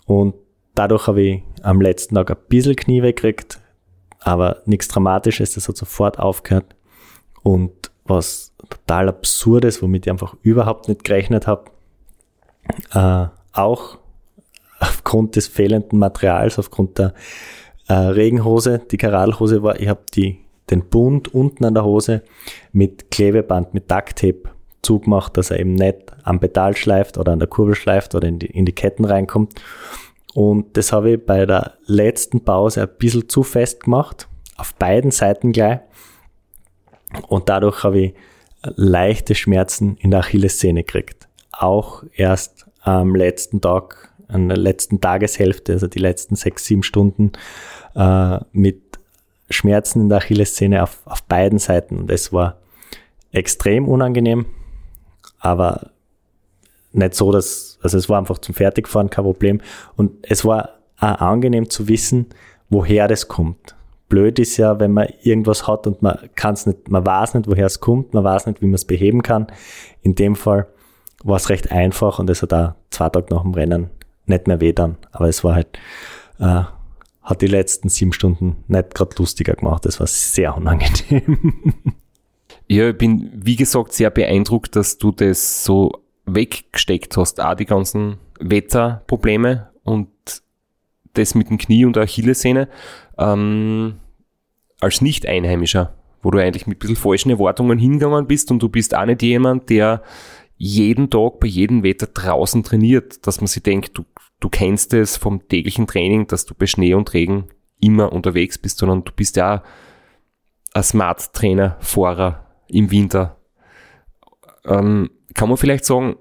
S6: Und dadurch habe ich am letzten Tag ein bisschen Knie weggekriegt, aber nichts Dramatisches, das hat sofort aufgehört. Und was total absurdes, womit ich einfach überhaupt nicht gerechnet habe, äh, auch aufgrund des fehlenden Materials, aufgrund der äh, Regenhose, die Karalhose war, ich habe die den Bund unten an der Hose mit Klebeband, mit Ducktape zugemacht, dass er eben nicht am Pedal schleift oder an der Kurbel schleift oder in die, in die Ketten reinkommt. Und das habe ich bei der letzten Pause ein bisschen zu fest gemacht, auf beiden Seiten gleich. Und dadurch habe ich leichte Schmerzen in der Achillessehne gekriegt. Auch erst am letzten Tag, an der letzten Tageshälfte, also die letzten sechs, sieben Stunden, äh, mit Schmerzen in der Achillessehne auf, auf beiden Seiten. Und es war extrem unangenehm, aber nicht so, dass, also es war einfach zum Fertigfahren kein Problem. Und es war auch angenehm zu wissen, woher das kommt. Blöd ist ja, wenn man irgendwas hat und man kann es nicht, man weiß nicht, woher es kommt, man weiß nicht, wie man es beheben kann. In dem Fall war es recht einfach und es hat auch zwei Tage nach dem Rennen nicht mehr weh dann. Aber es war halt, äh, hat die letzten sieben Stunden nicht gerade lustiger gemacht. Das war sehr unangenehm.
S1: Ja, ich bin, wie gesagt, sehr beeindruckt, dass du das so weggesteckt hast. Auch die ganzen Wetterprobleme und das mit dem Knie und der Achillessehne. Ähm, als Nicht-Einheimischer, wo du eigentlich mit ein bisschen falschen Erwartungen hingegangen bist und du bist auch nicht jemand, der jeden Tag bei jedem Wetter draußen trainiert, dass man sich denkt, du, du kennst es vom täglichen Training, dass du bei Schnee und Regen immer unterwegs bist, sondern du bist ja ein Smart-Trainer, Fahrer, im Winter. Ähm, kann man vielleicht sagen,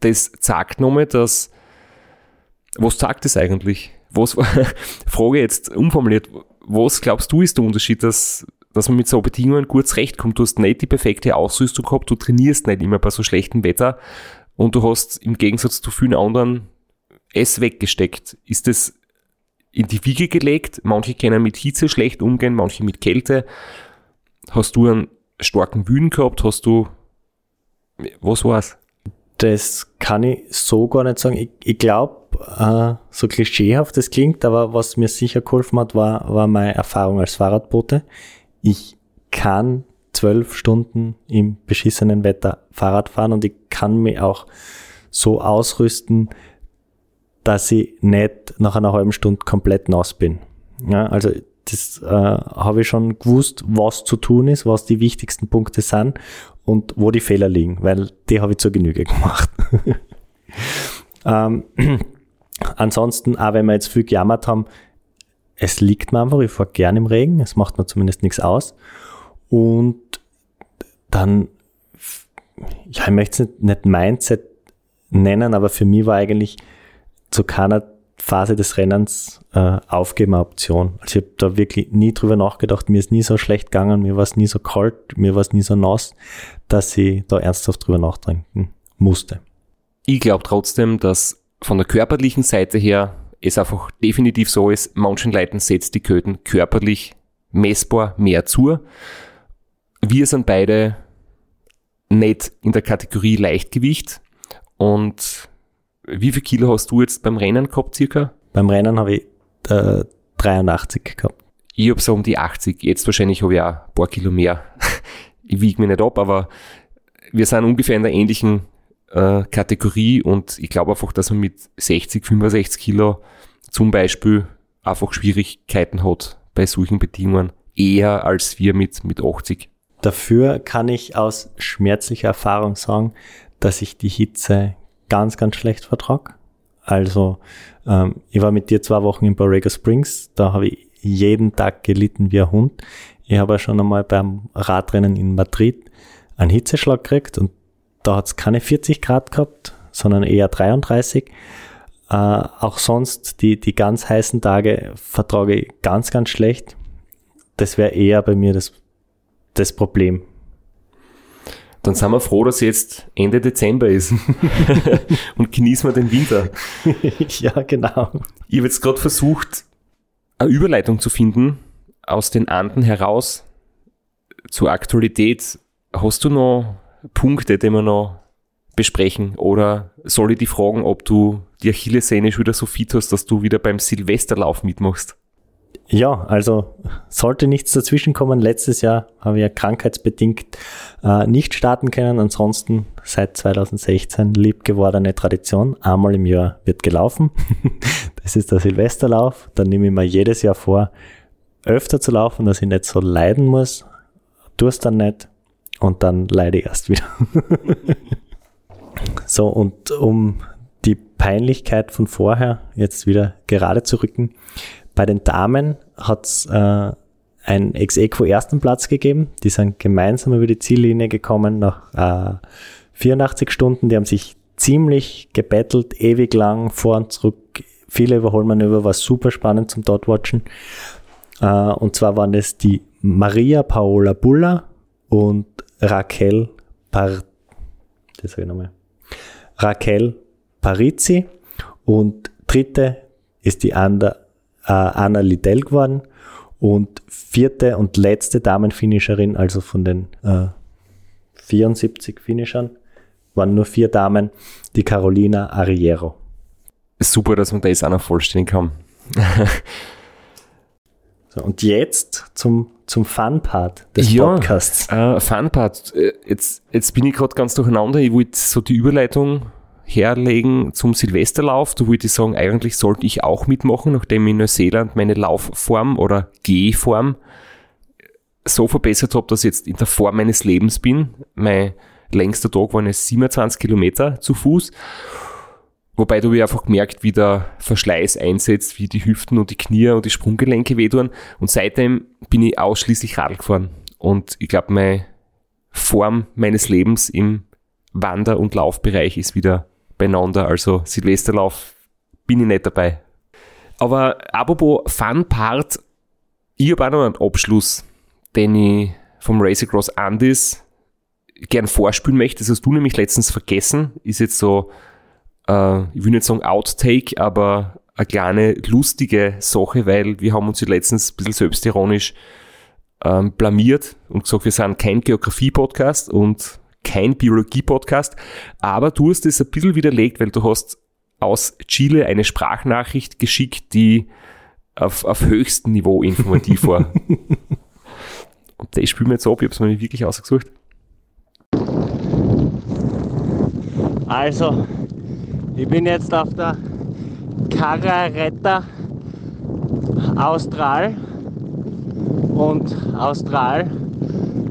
S1: das sagt nochmal, dass, was sagt das eigentlich? Was, Frage jetzt umformuliert, was glaubst du ist der Unterschied, dass, dass man mit so Bedingungen gut zurechtkommt? Du hast nicht die perfekte Ausrüstung gehabt, du trainierst nicht immer bei so schlechtem Wetter und du hast im Gegensatz zu vielen anderen es weggesteckt. Ist das in die Wiege gelegt? Manche können mit Hitze schlecht umgehen, manche mit Kälte. Hast du einen starken Wühlen gehabt? Hast du, was war's?
S6: Das kann ich so gar nicht sagen. Ich, ich glaube, äh, so klischeehaft das klingt, aber was mir sicher geholfen hat, war, war meine Erfahrung als Fahrradbote. Ich kann zwölf Stunden im beschissenen Wetter Fahrrad fahren und ich kann mich auch so ausrüsten, dass ich nicht nach einer halben Stunde komplett nass bin. Ja, also das äh, habe ich schon gewusst, was zu tun ist, was die wichtigsten Punkte sind und wo die Fehler liegen, weil die habe ich zur Genüge gemacht. ähm, ansonsten, auch wenn wir jetzt viel gejammert haben, es liegt mir einfach, ich fahre gern im Regen, es macht mir zumindest nichts aus. Und dann, ja, ich möchte es nicht, nicht Mindset nennen, aber für mich war eigentlich zu keiner Phase des Rennens äh, aufgeben eine Option. Also ich habe da wirklich nie drüber nachgedacht. Mir ist nie so schlecht gegangen, mir war es nie so kalt, mir war es nie so nass, dass ich da ernsthaft drüber nachdenken musste.
S1: Ich glaube trotzdem, dass von der körperlichen Seite her es einfach definitiv so ist, manchen Leuten setzt die Köten körperlich messbar mehr zu. Wir sind beide nicht in der Kategorie Leichtgewicht und wie viel Kilo hast du jetzt beim Rennen gehabt, circa?
S6: Beim Rennen habe ich äh, 83 gehabt.
S1: Ich habe so um die 80. Jetzt wahrscheinlich habe ich auch ein paar Kilo mehr. ich wiege mich nicht ab, aber wir sind ungefähr in der ähnlichen äh, Kategorie und ich glaube einfach, dass man mit 60, 65 Kilo zum Beispiel einfach Schwierigkeiten hat bei solchen Bedingungen, eher als wir mit, mit 80.
S6: Dafür kann ich aus schmerzlicher Erfahrung sagen, dass ich die Hitze ganz, ganz schlecht vertrag. Also ähm, ich war mit dir zwei Wochen in Borrego Springs, da habe ich jeden Tag gelitten wie ein Hund. Ich habe schon einmal beim Radrennen in Madrid einen Hitzeschlag gekriegt und da hat es keine 40 Grad gehabt, sondern eher 33. Äh, auch sonst die, die ganz heißen Tage vertrage ich ganz, ganz schlecht. Das wäre eher bei mir das, das Problem
S1: dann sind wir froh, dass jetzt Ende Dezember ist und genießen wir den Winter.
S6: ja, genau.
S1: Ich habe jetzt gerade versucht, eine Überleitung zu finden aus den Anden heraus zur Aktualität. Hast du noch Punkte, die wir noch besprechen? Oder soll ich dich fragen, ob du die Achillessehne schon wieder so fit hast, dass du wieder beim Silvesterlauf mitmachst?
S6: Ja, also sollte nichts dazwischenkommen. Letztes Jahr habe ich ja krankheitsbedingt äh, nicht starten können. Ansonsten seit 2016 lieb gewordene Tradition. Einmal im Jahr wird gelaufen. das ist der Silvesterlauf. Dann nehme ich mir jedes Jahr vor, öfter zu laufen, dass ich nicht so leiden muss. Tu es dann nicht und dann leide ich erst wieder. so, und um die Peinlichkeit von vorher jetzt wieder gerade zu rücken, bei den Damen hat es äh, ein Ex-Equo ersten Platz gegeben. Die sind gemeinsam über die Ziellinie gekommen nach äh, 84 Stunden. Die haben sich ziemlich gebettelt, ewig lang, vor und zurück. Viele Überholmanöver, war super spannend zum Dotwatchen. Äh, und zwar waren es die Maria Paola Bulla und Raquel Par das ich nochmal. Raquel Parizzi und dritte ist die Anna, äh, Anna Liddell geworden und vierte und letzte Damenfinisherin, also von den äh, 74 Finishern, waren nur vier Damen, die Carolina Arriero.
S1: Super, dass man das auch noch vollständig haben.
S6: So, und jetzt zum, zum Fun-Part des
S1: Ja,
S6: Podcasts.
S1: Äh, Fun-Part. Äh, Jetzt, jetzt bin ich gerade ganz durcheinander. Ich wollte so die Überleitung herlegen zum Silvesterlauf. Wollte ich sagen, eigentlich sollte ich auch mitmachen, nachdem ich in Neuseeland meine Laufform oder Gehform so verbessert habe, dass ich jetzt in der Form meines Lebens bin. Mein längster Tag waren es 27 Kilometer zu Fuß. Wobei ich einfach gemerkt, wie der Verschleiß einsetzt, wie die Hüften und die Knie und die Sprunggelenke wehtun. Und seitdem bin ich ausschließlich Radl gefahren. Und ich glaube, meine Form meines Lebens im Wander- und Laufbereich ist wieder beieinander. Also Silvesterlauf bin ich nicht dabei. Aber apropos Fun Part, ich habe auch noch einen Abschluss, den ich vom Race Across Andes gern vorspielen möchte. Das hast du nämlich letztens vergessen. Ist jetzt so, äh, ich will nicht sagen Outtake, aber eine kleine lustige Sache, weil wir haben uns letztens ein bisschen selbstironisch ähm, blamiert und gesagt, wir sind kein Geografie-Podcast und kein Biologie-Podcast, aber du hast es ein bisschen widerlegt, weil du hast aus Chile eine Sprachnachricht geschickt, die auf, auf höchstem Niveau informativ war. und das spielen wir jetzt ab, ich habe es mir nicht wirklich ausgesucht.
S6: Also, ich bin jetzt auf der Carraretta Austral und Austral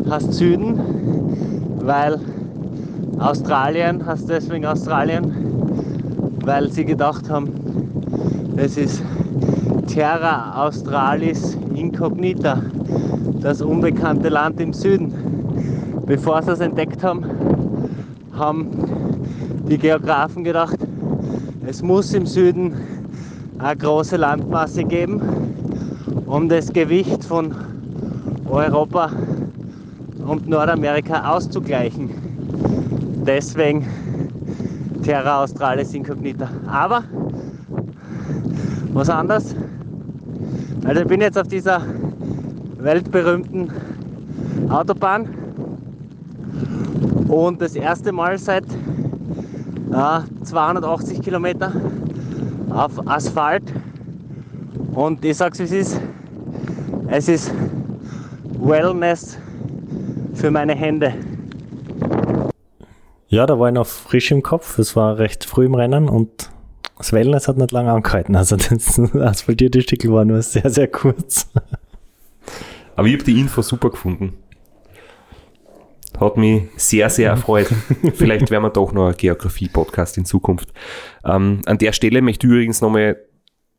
S6: heißt Süden, weil Australien heißt deswegen Australien, weil sie gedacht haben, es ist Terra Australis Incognita, das unbekannte Land im Süden. Bevor sie es entdeckt haben, haben die Geografen gedacht, es muss im Süden eine große Landmasse geben, um das Gewicht von Europa und Nordamerika auszugleichen. Deswegen Terra Australis Incognita. Aber was anderes. Also ich bin jetzt auf dieser weltberühmten Autobahn und das erste Mal seit äh, 280 Kilometer auf Asphalt. Und ich sag's wie es ist, es ist Wellness für meine Hände. Ja, da war ich noch frisch im Kopf. Es war recht früh im Rennen und das Wellness hat nicht lange angehalten. Also das asphaltierte Stück war nur sehr, sehr kurz.
S1: Aber ich habe die Info super gefunden. Hat mich sehr, sehr erfreut. Vielleicht werden wir doch noch ein Geografie-Podcast in Zukunft. Ähm, an der Stelle möchte ich übrigens nochmal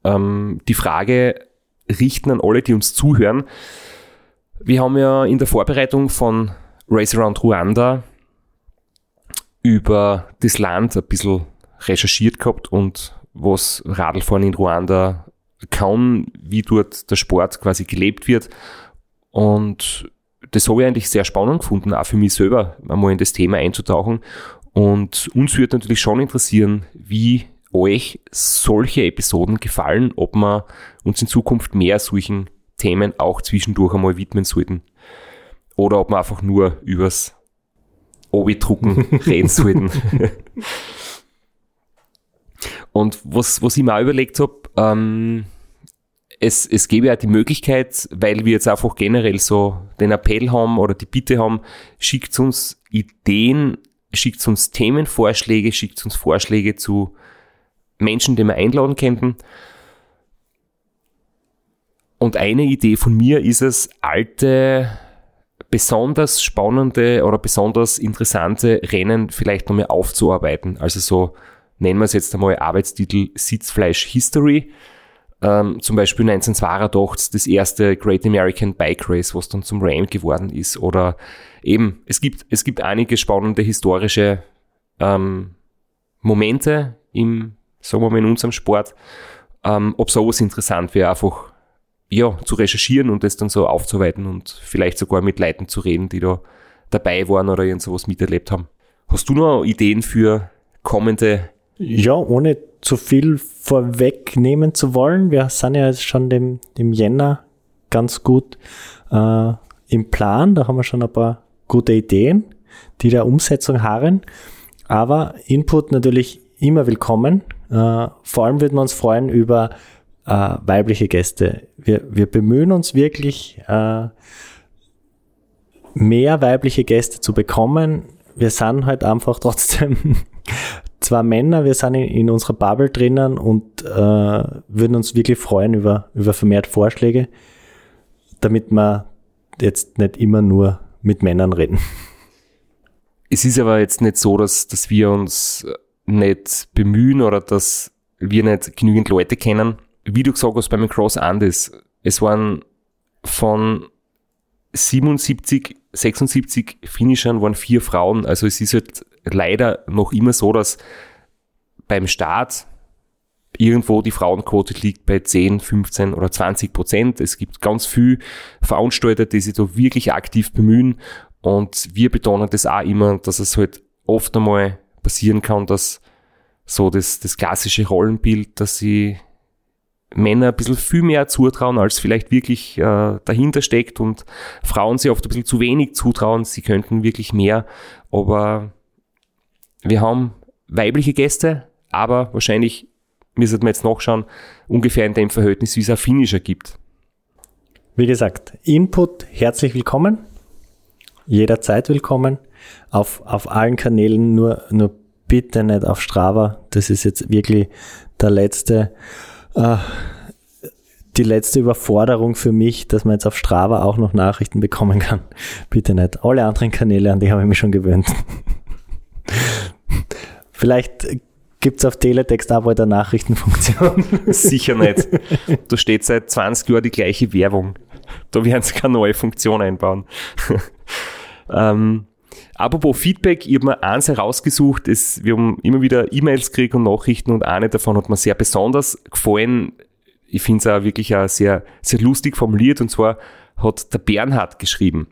S1: ähm, die Frage richten an alle, die uns zuhören. Wir haben ja in der Vorbereitung von Race Around Ruanda über das Land ein bisschen recherchiert gehabt und was Radlfahren in Ruanda kann, wie dort der Sport quasi gelebt wird. Und das habe ich eigentlich sehr spannend gefunden, auch für mich selber einmal in das Thema einzutauchen. Und uns würde natürlich schon interessieren, wie euch solche Episoden gefallen, ob wir uns in Zukunft mehr solchen Themen auch zwischendurch einmal widmen sollten. Oder ob wir einfach nur übers Obi-Drucken reden sollten. Und was, was ich mir auch überlegt habe, ähm, es, es gäbe ja die Möglichkeit, weil wir jetzt einfach generell so den Appell haben oder die Bitte haben, schickt uns Ideen, schickt uns Themenvorschläge, schickt uns Vorschläge zu Menschen, die wir einladen könnten. Und eine Idee von mir ist es, alte, besonders spannende oder besonders interessante Rennen vielleicht nochmal aufzuarbeiten. Also so nennen wir es jetzt einmal Arbeitstitel Sitzfleisch History ähm, zum Beispiel 1982 das erste Great American Bike Race, was dann zum Ram geworden ist. Oder eben, es gibt, es gibt einige spannende historische ähm, Momente im, sagen wir mal, in unserem Sport. Ähm, ob sowas interessant wäre, einfach ja, zu recherchieren und das dann so aufzuarbeiten und vielleicht sogar mit Leuten zu reden, die da dabei waren oder irgend sowas miterlebt haben. Hast du noch Ideen für kommende?
S6: Ja, ohne zu viel vorwegnehmen zu wollen. Wir sind ja jetzt schon dem, dem Jänner ganz gut äh, im Plan. Da haben wir schon ein paar gute Ideen, die der Umsetzung harren. Aber Input natürlich immer willkommen. Äh, vor allem würden wir uns freuen über äh, weibliche Gäste. Wir, wir bemühen uns wirklich, äh, mehr weibliche Gäste zu bekommen. Wir sind halt einfach trotzdem zwei Männer, wir sind in, in unserer Bubble drinnen und äh, würden uns wirklich freuen über, über vermehrt Vorschläge, damit wir jetzt nicht immer nur mit Männern reden.
S1: Es ist aber jetzt nicht so, dass, dass wir uns nicht bemühen oder dass wir nicht genügend Leute kennen. Wie du gesagt hast beim Cross Andes, es waren von 77, 76 Finishern waren vier Frauen. Also es ist halt leider noch immer so, dass beim Start irgendwo die Frauenquote liegt bei 10, 15 oder 20 Prozent. Es gibt ganz viel Veranstalter, die sich da wirklich aktiv bemühen. Und wir betonen das auch immer, dass es halt oft einmal passieren kann, dass so das, das klassische Rollenbild, dass sie Männer ein bisschen viel mehr zutrauen, als vielleicht wirklich äh, dahinter steckt und Frauen sich oft ein bisschen zu wenig zutrauen, sie könnten wirklich mehr. Aber wir haben weibliche Gäste, aber wahrscheinlich müssen wir jetzt nachschauen, ungefähr in dem Verhältnis, wie es ein Finisher gibt.
S6: Wie gesagt, Input herzlich willkommen, jederzeit willkommen, auf, auf allen Kanälen, nur, nur bitte nicht auf Strava. Das ist jetzt wirklich der letzte, äh, die letzte Überforderung für mich, dass man jetzt auf Strava auch noch Nachrichten bekommen kann. Bitte nicht. Alle anderen Kanäle, an die habe ich mich schon gewöhnt. Vielleicht gibt es auf Teletext auch eine Nachrichtenfunktion.
S1: Sicher nicht. Da steht seit 20 Jahren die gleiche Werbung. Da werden sie keine neue Funktion einbauen. ähm, apropos Feedback, ich habe mir eins herausgesucht. Es, wir haben immer wieder E-Mails gekriegt und Nachrichten und eine davon hat mir sehr besonders gefallen. Ich finde es auch wirklich auch sehr, sehr lustig formuliert und zwar hat der Bernhard geschrieben.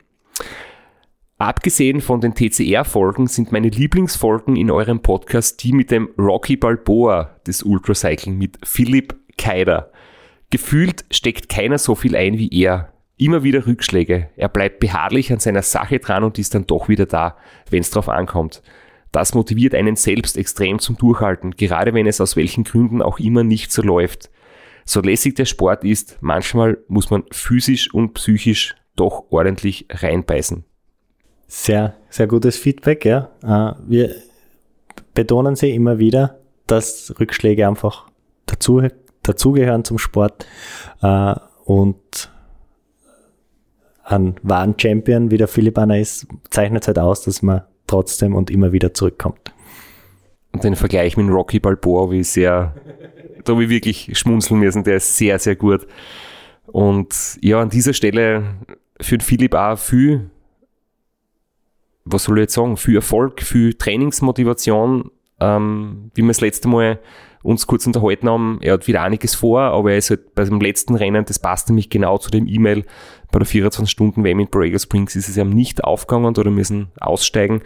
S1: Abgesehen von den TCR-Folgen sind meine Lieblingsfolgen in eurem Podcast die mit dem Rocky Balboa des Ultracycling mit Philipp Keider. Gefühlt steckt keiner so viel ein wie er. Immer wieder Rückschläge. Er bleibt beharrlich an seiner Sache dran und ist dann doch wieder da, wenn es drauf ankommt. Das motiviert einen selbst extrem zum Durchhalten, gerade wenn es aus welchen Gründen auch immer nicht so läuft. So lässig der Sport ist, manchmal muss man physisch und psychisch doch ordentlich reinbeißen.
S6: Sehr, sehr gutes Feedback, ja. Äh, wir betonen sie immer wieder, dass Rückschläge einfach dazu, dazugehören zum Sport äh, und ein wahren Champion, wie der Philipp einer ist, zeichnet es halt aus, dass man trotzdem und immer wieder zurückkommt.
S1: Und den Vergleich mit Rocky Balboa, wie sehr, da habe ich wirklich schmunzeln müssen, der ist sehr, sehr gut. Und ja, an dieser Stelle den Philipp auch viel was soll ich jetzt sagen, für Erfolg, für Trainingsmotivation, ähm, wie wir das letzte Mal uns kurz unterhalten haben, er hat wieder einiges vor, aber er ist halt bei dem letzten Rennen, das passt nämlich genau zu dem E-Mail, bei der 24 Stunden WM in Borrego Springs ist es ihm nicht aufgegangen oder müssen aussteigen,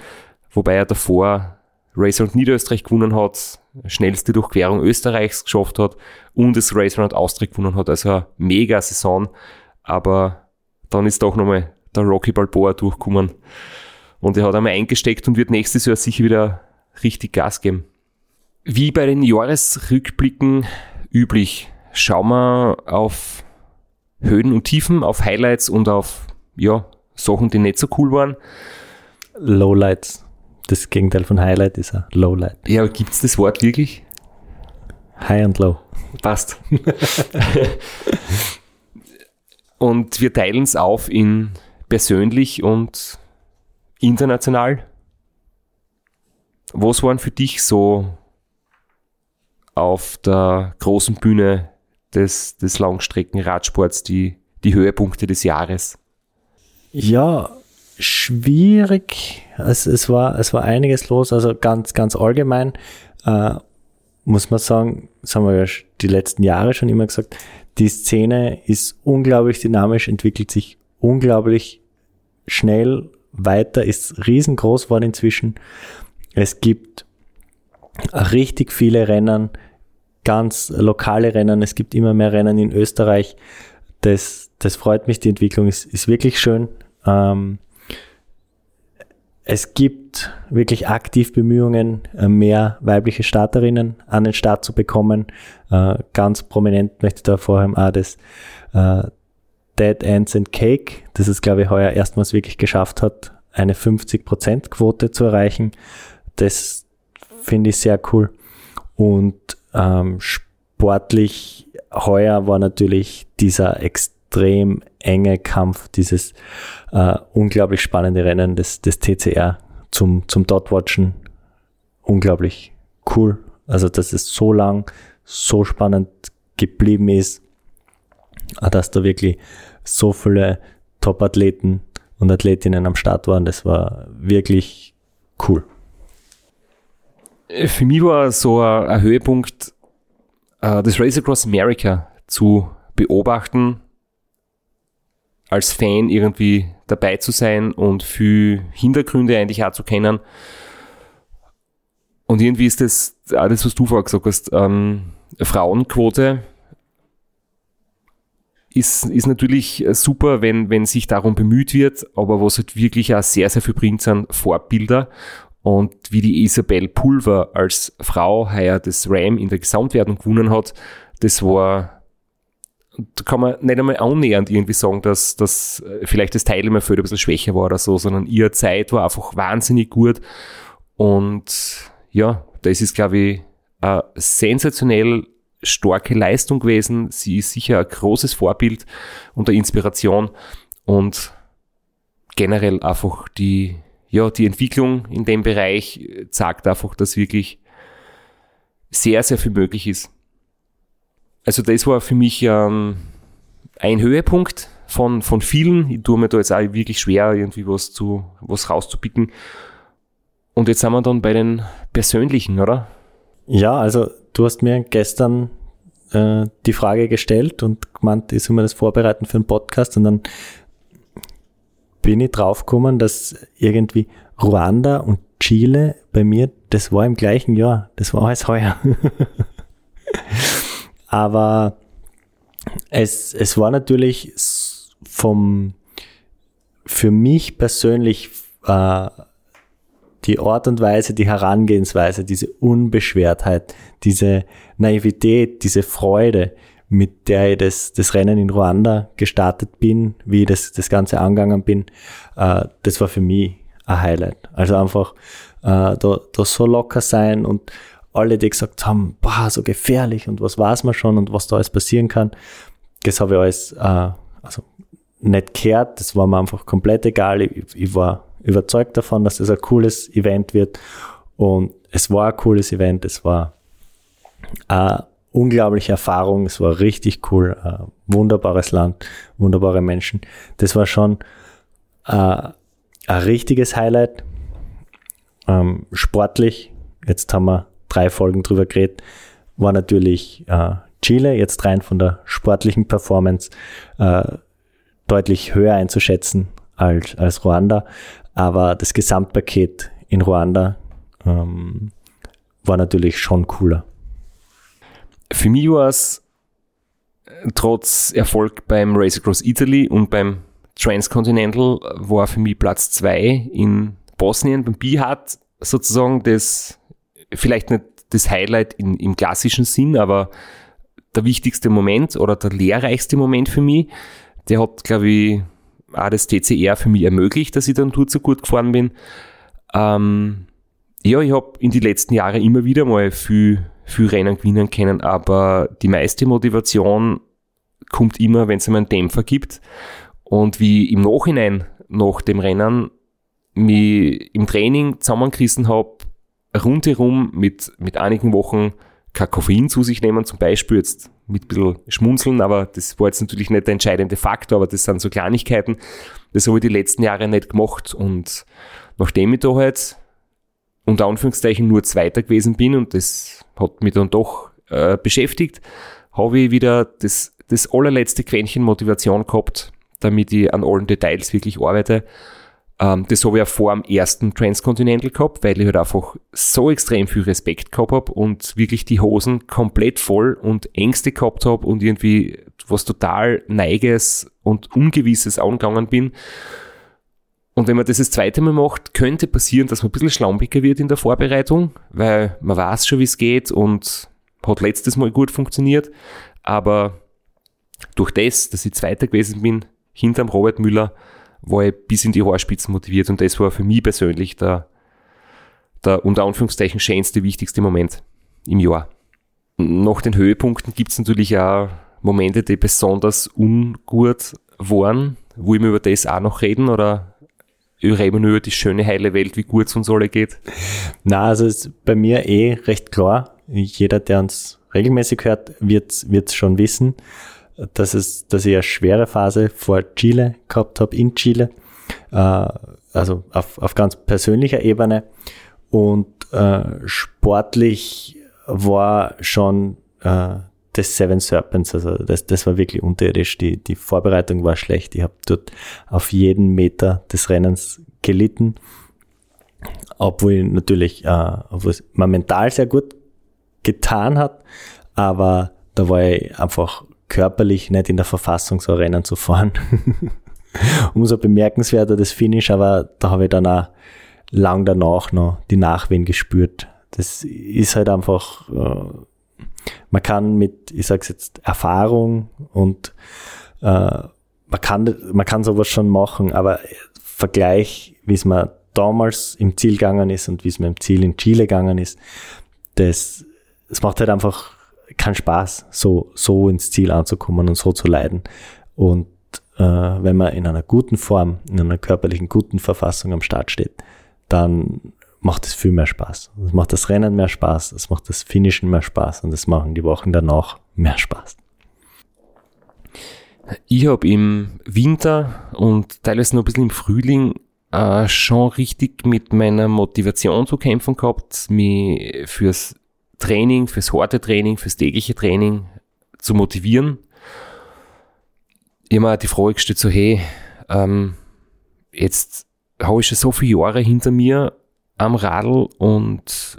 S1: wobei er davor Racer und Niederösterreich gewonnen hat, schnellste Durchquerung Österreichs geschafft hat und das Racer und Austria gewonnen hat, also eine mega Saison, aber dann ist doch nochmal der Rocky Balboa durchgekommen und er hat einmal eingesteckt und wird nächstes Jahr sicher wieder richtig Gas geben. Wie bei den Jahresrückblicken üblich, schauen wir auf Höhen und Tiefen, auf Highlights und auf ja, Sachen, die nicht so cool waren.
S6: Lowlights. Das Gegenteil von Highlight ist ein Lowlight.
S1: Ja, gibt's das Wort wirklich?
S6: High und Low.
S1: Passt. und wir teilen es auf in persönlich und international. Was waren für dich so auf der großen Bühne des, des Langstreckenradsports die, die Höhepunkte des Jahres?
S6: Ja, schwierig. Es, es, war, es war einiges los, also ganz, ganz allgemein äh, muss man sagen, das haben wir ja die letzten Jahre schon immer gesagt, die Szene ist unglaublich dynamisch, entwickelt sich unglaublich schnell weiter, ist riesengroß worden inzwischen. Es gibt richtig viele Rennen, ganz lokale Rennen. Es gibt immer mehr Rennen in Österreich. Das, das freut mich. Die Entwicklung ist, ist wirklich schön. Ähm, es gibt wirklich aktiv Bemühungen, äh, mehr weibliche Starterinnen an den Start zu bekommen. Äh, ganz prominent möchte ich da vorher auch das äh, Dead Ends and Cake, das es, glaube ich, heuer erstmals wirklich geschafft hat, eine 50%-Quote zu erreichen. Das finde ich sehr cool. Und ähm, sportlich heuer war natürlich dieser extrem enge Kampf, dieses äh, unglaublich spannende Rennen des, des TCR zum, zum Dot-Watchen. Unglaublich cool. Also, dass es so lang, so spannend geblieben ist, dass da wirklich so viele Top-Athleten und Athletinnen am Start waren. Das war wirklich cool.
S1: Für mich war so ein, ein Höhepunkt, äh, das Race Across America zu beobachten, als Fan irgendwie dabei zu sein und viel Hintergründe eigentlich auch zu kennen. Und irgendwie ist das alles, was du vorher gesagt hast, ähm, Frauenquote ist, ist natürlich super, wenn, wenn sich darum bemüht wird, aber was halt wirklich auch sehr, sehr viel bringt, sind Vorbilder. Und wie die Isabel Pulver als Frau heuer das Ram in der Gesamtwertung gewonnen hat, das war da kann man nicht einmal annähernd irgendwie sagen, dass, dass äh, vielleicht das Teilnehmerfeld ein bisschen schwächer war oder so, sondern ihre Zeit war einfach wahnsinnig gut. Und ja, das ist, glaube ich, eine sensationell starke Leistung gewesen. Sie ist sicher ein großes Vorbild und eine Inspiration und generell einfach die, ja, die Entwicklung in dem Bereich zeigt einfach, dass wirklich sehr, sehr viel möglich ist. Also das war für mich ähm, ein Höhepunkt von, von vielen. Ich tue mir da jetzt auch wirklich schwer, irgendwie was zu, was rauszupicken. Und jetzt sind wir dann bei den persönlichen, oder?
S6: Ja, also du hast mir gestern äh, die Frage gestellt und gemeint, soll mir das vorbereiten für einen Podcast und dann bin ich draufgekommen, dass irgendwie Ruanda und Chile bei mir, das war im gleichen Jahr, das war alles heuer. Aber es, es war natürlich vom, für mich persönlich äh, die Art und Weise, die Herangehensweise, diese Unbeschwertheit, diese Naivität, diese Freude, mit der ich das, das Rennen in Ruanda gestartet bin, wie ich das, das Ganze angegangen bin, äh, das war für mich ein Highlight. Also einfach äh, da, da so locker sein und alle, die gesagt haben, boah, so gefährlich und was weiß man schon und was da alles passieren kann, das habe ich alles äh, also nicht gehört, das war mir einfach komplett egal. Ich, ich war überzeugt davon, dass das ein cooles Event wird und es war ein cooles Event, es war eine unglaubliche Erfahrung, es war richtig cool, ein wunderbares Land, wunderbare Menschen. Das war schon äh, ein richtiges Highlight. Ähm, sportlich, jetzt haben wir drei Folgen drüber geredet, war natürlich äh, Chile, jetzt rein von der sportlichen Performance äh, deutlich höher einzuschätzen als, als Ruanda. Aber das Gesamtpaket in Ruanda ähm, war natürlich schon cooler.
S1: Für mich war es äh, trotz Erfolg beim Race Across Italy und beim Transcontinental war für mich Platz zwei in Bosnien beim Bihat sozusagen das vielleicht nicht das Highlight in, im klassischen Sinn, aber der wichtigste Moment oder der lehrreichste Moment für mich. Der hat, glaube ich, auch das TCR für mich ermöglicht, dass ich dann dort so gut gefahren bin. Ähm, ja, ich habe in die letzten Jahre immer wieder mal viel, viel Rennen gewinnen können, aber die meiste Motivation kommt immer, wenn es einen Dämpfer gibt. Und wie im Nachhinein nach dem Rennen mich im Training zusammengerissen habe, rundherum mit, mit einigen Wochen kein Koffein zu sich nehmen, zum Beispiel jetzt mit ein bisschen Schmunzeln, aber das war jetzt natürlich nicht der entscheidende Faktor, aber das sind so Kleinigkeiten. Das habe ich die letzten Jahre nicht gemacht und nachdem ich da halt unter Anführungszeichen nur Zweiter gewesen bin und das hat mich dann doch äh, beschäftigt, habe ich wieder das, das allerletzte Quäntchen Motivation gehabt, damit ich an allen Details wirklich arbeite. Ähm, das habe ich ja vor dem ersten Transcontinental gehabt, weil ich halt einfach so extrem viel Respekt gehabt habe und wirklich die Hosen komplett voll und Ängste gehabt habe und irgendwie was total Neiges und Ungewisses angegangen bin. Und wenn man das das zweite Mal macht, könnte passieren, dass man ein bisschen schlampiger wird in der Vorbereitung, weil man weiß schon, wie es geht und hat letztes Mal gut funktioniert. Aber durch das, dass ich Zweiter gewesen bin, hinterm Robert Müller, war ich bis in die Haarspitzen motiviert und das war für mich persönlich der, der unter Anführungszeichen schönste, wichtigste Moment im Jahr. Nach den Höhepunkten gibt es natürlich auch Momente, die besonders ungut waren. Wollen wir über das auch noch reden oder reden wir nur über die schöne heile Welt, wie gut es uns alle geht?
S6: Na, also ist bei mir eh recht klar. Jeder, der uns regelmäßig hört, wird es schon wissen dass, es, dass ich eine schwere Phase vor Chile gehabt habe, in Chile, äh, also auf, auf ganz persönlicher Ebene. Und äh, sportlich war schon äh, das Seven Serpents, also das, das war wirklich unterirdisch. Die, die Vorbereitung war schlecht. Ich habe dort auf jeden Meter des Rennens gelitten, obwohl natürlich, äh, obwohl es mir mental sehr gut getan hat, aber da war ich einfach körperlich nicht in der Verfassung, so Rennen zu fahren. Umso bemerkenswerter das Finish, aber da habe ich dann auch lang danach noch die Nachwehen gespürt. Das ist halt einfach, äh, man kann mit, ich sag's jetzt, Erfahrung und äh, man kann, man kann sowas schon machen, aber Vergleich, wie es mir damals im Ziel gegangen ist und wie es mir im Ziel in Chile gegangen ist, das, das macht halt einfach keinen Spaß, so, so ins Ziel anzukommen und so zu leiden. Und äh, wenn man in einer guten Form, in einer körperlichen guten Verfassung am Start steht, dann macht es viel mehr Spaß. Es macht das Rennen mehr Spaß, es macht das Finishen mehr Spaß und es machen die Wochen danach mehr Spaß.
S1: Ich habe im Winter und teilweise noch ein bisschen im Frühling äh, schon richtig mit meiner Motivation zu kämpfen gehabt, mich fürs Training, fürs harte Training, fürs tägliche Training zu motivieren. Immer die Frage gestellt, so hey, ähm, jetzt habe ich schon so viele Jahre hinter mir am Radl und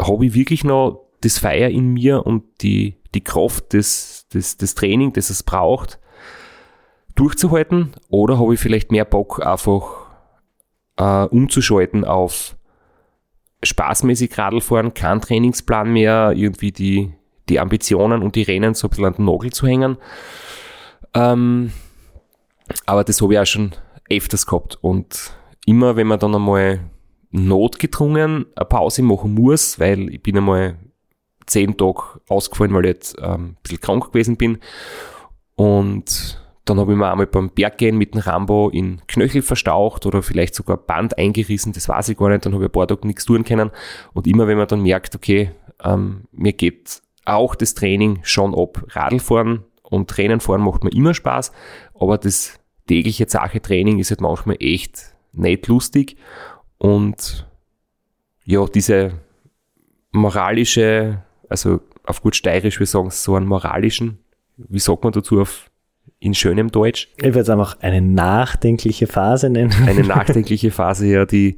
S1: habe ich wirklich noch das Feuer in mir und die, die Kraft des, des, des Training, das es braucht, durchzuhalten? Oder habe ich vielleicht mehr Bock, einfach äh, umzuschalten auf spaßmäßig Radl fahren, kein Trainingsplan mehr, irgendwie die, die Ambitionen und die Rennen so ein bisschen an den Nagel zu hängen. Ähm, aber das habe ich auch schon öfters gehabt. Und immer, wenn man dann einmal notgedrungen eine Pause machen muss, weil ich bin einmal zehn Tage ausgefallen, weil ich jetzt ähm, ein bisschen krank gewesen bin. Und dann habe ich mir einmal beim Berggehen mit dem Rambo in Knöchel verstaucht oder vielleicht sogar Band eingerissen, das weiß ich gar nicht. Dann habe ich ein paar Tage nichts tun können. Und immer wenn man dann merkt, okay, ähm, mir geht auch das Training schon ab. Radlfahren und Tränenfahren macht mir immer Spaß, aber das tägliche Sache Training ist halt manchmal echt nicht lustig. Und ja, diese moralische, also auf gut steirisch, wir sagen so einen moralischen, wie sagt man dazu auf in schönem Deutsch.
S6: Ich würde es einfach eine nachdenkliche Phase nennen.
S1: Eine nachdenkliche Phase, ja, die,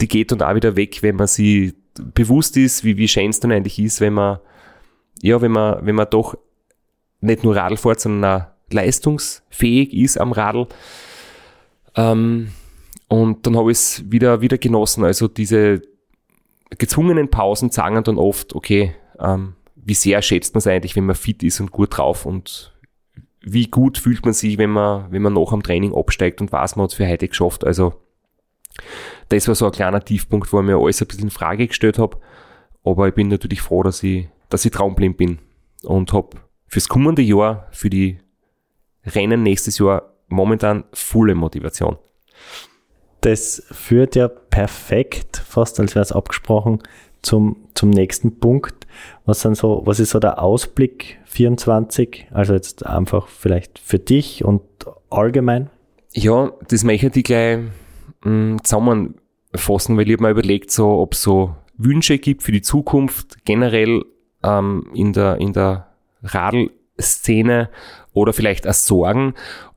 S1: die geht und auch wieder weg, wenn man sie bewusst ist, wie, wie schön es dann eigentlich ist, wenn man, ja, wenn man, wenn man doch nicht nur Radl fährt, sondern auch leistungsfähig ist am Radl. Ähm, und dann habe ich es wieder, wieder genossen. Also diese gezwungenen Pausen sagen dann oft, okay, ähm, wie sehr schätzt man es eigentlich, wenn man fit ist und gut drauf und wie gut fühlt man sich, wenn man, wenn man noch am Training absteigt und was man hat für heute geschafft. Also das war so ein kleiner Tiefpunkt, wo ich mir alles ein bisschen in Frage gestellt habe. Aber ich bin natürlich froh, dass ich, dass ich traumblind bin und habe fürs kommende Jahr, für die Rennen nächstes Jahr momentan volle Motivation.
S6: Das führt ja perfekt, fast als wäre es abgesprochen, zum, zum nächsten Punkt. Was sind so, was ist so der Ausblick 24? Also jetzt einfach vielleicht für dich und allgemein?
S1: Ja, das möchte ich gleich mh, zusammenfassen, weil ich habe mir überlegt, so, ob es so Wünsche gibt für die Zukunft, generell ähm, in der, in der Radl-Szene oder vielleicht auch Sorgen.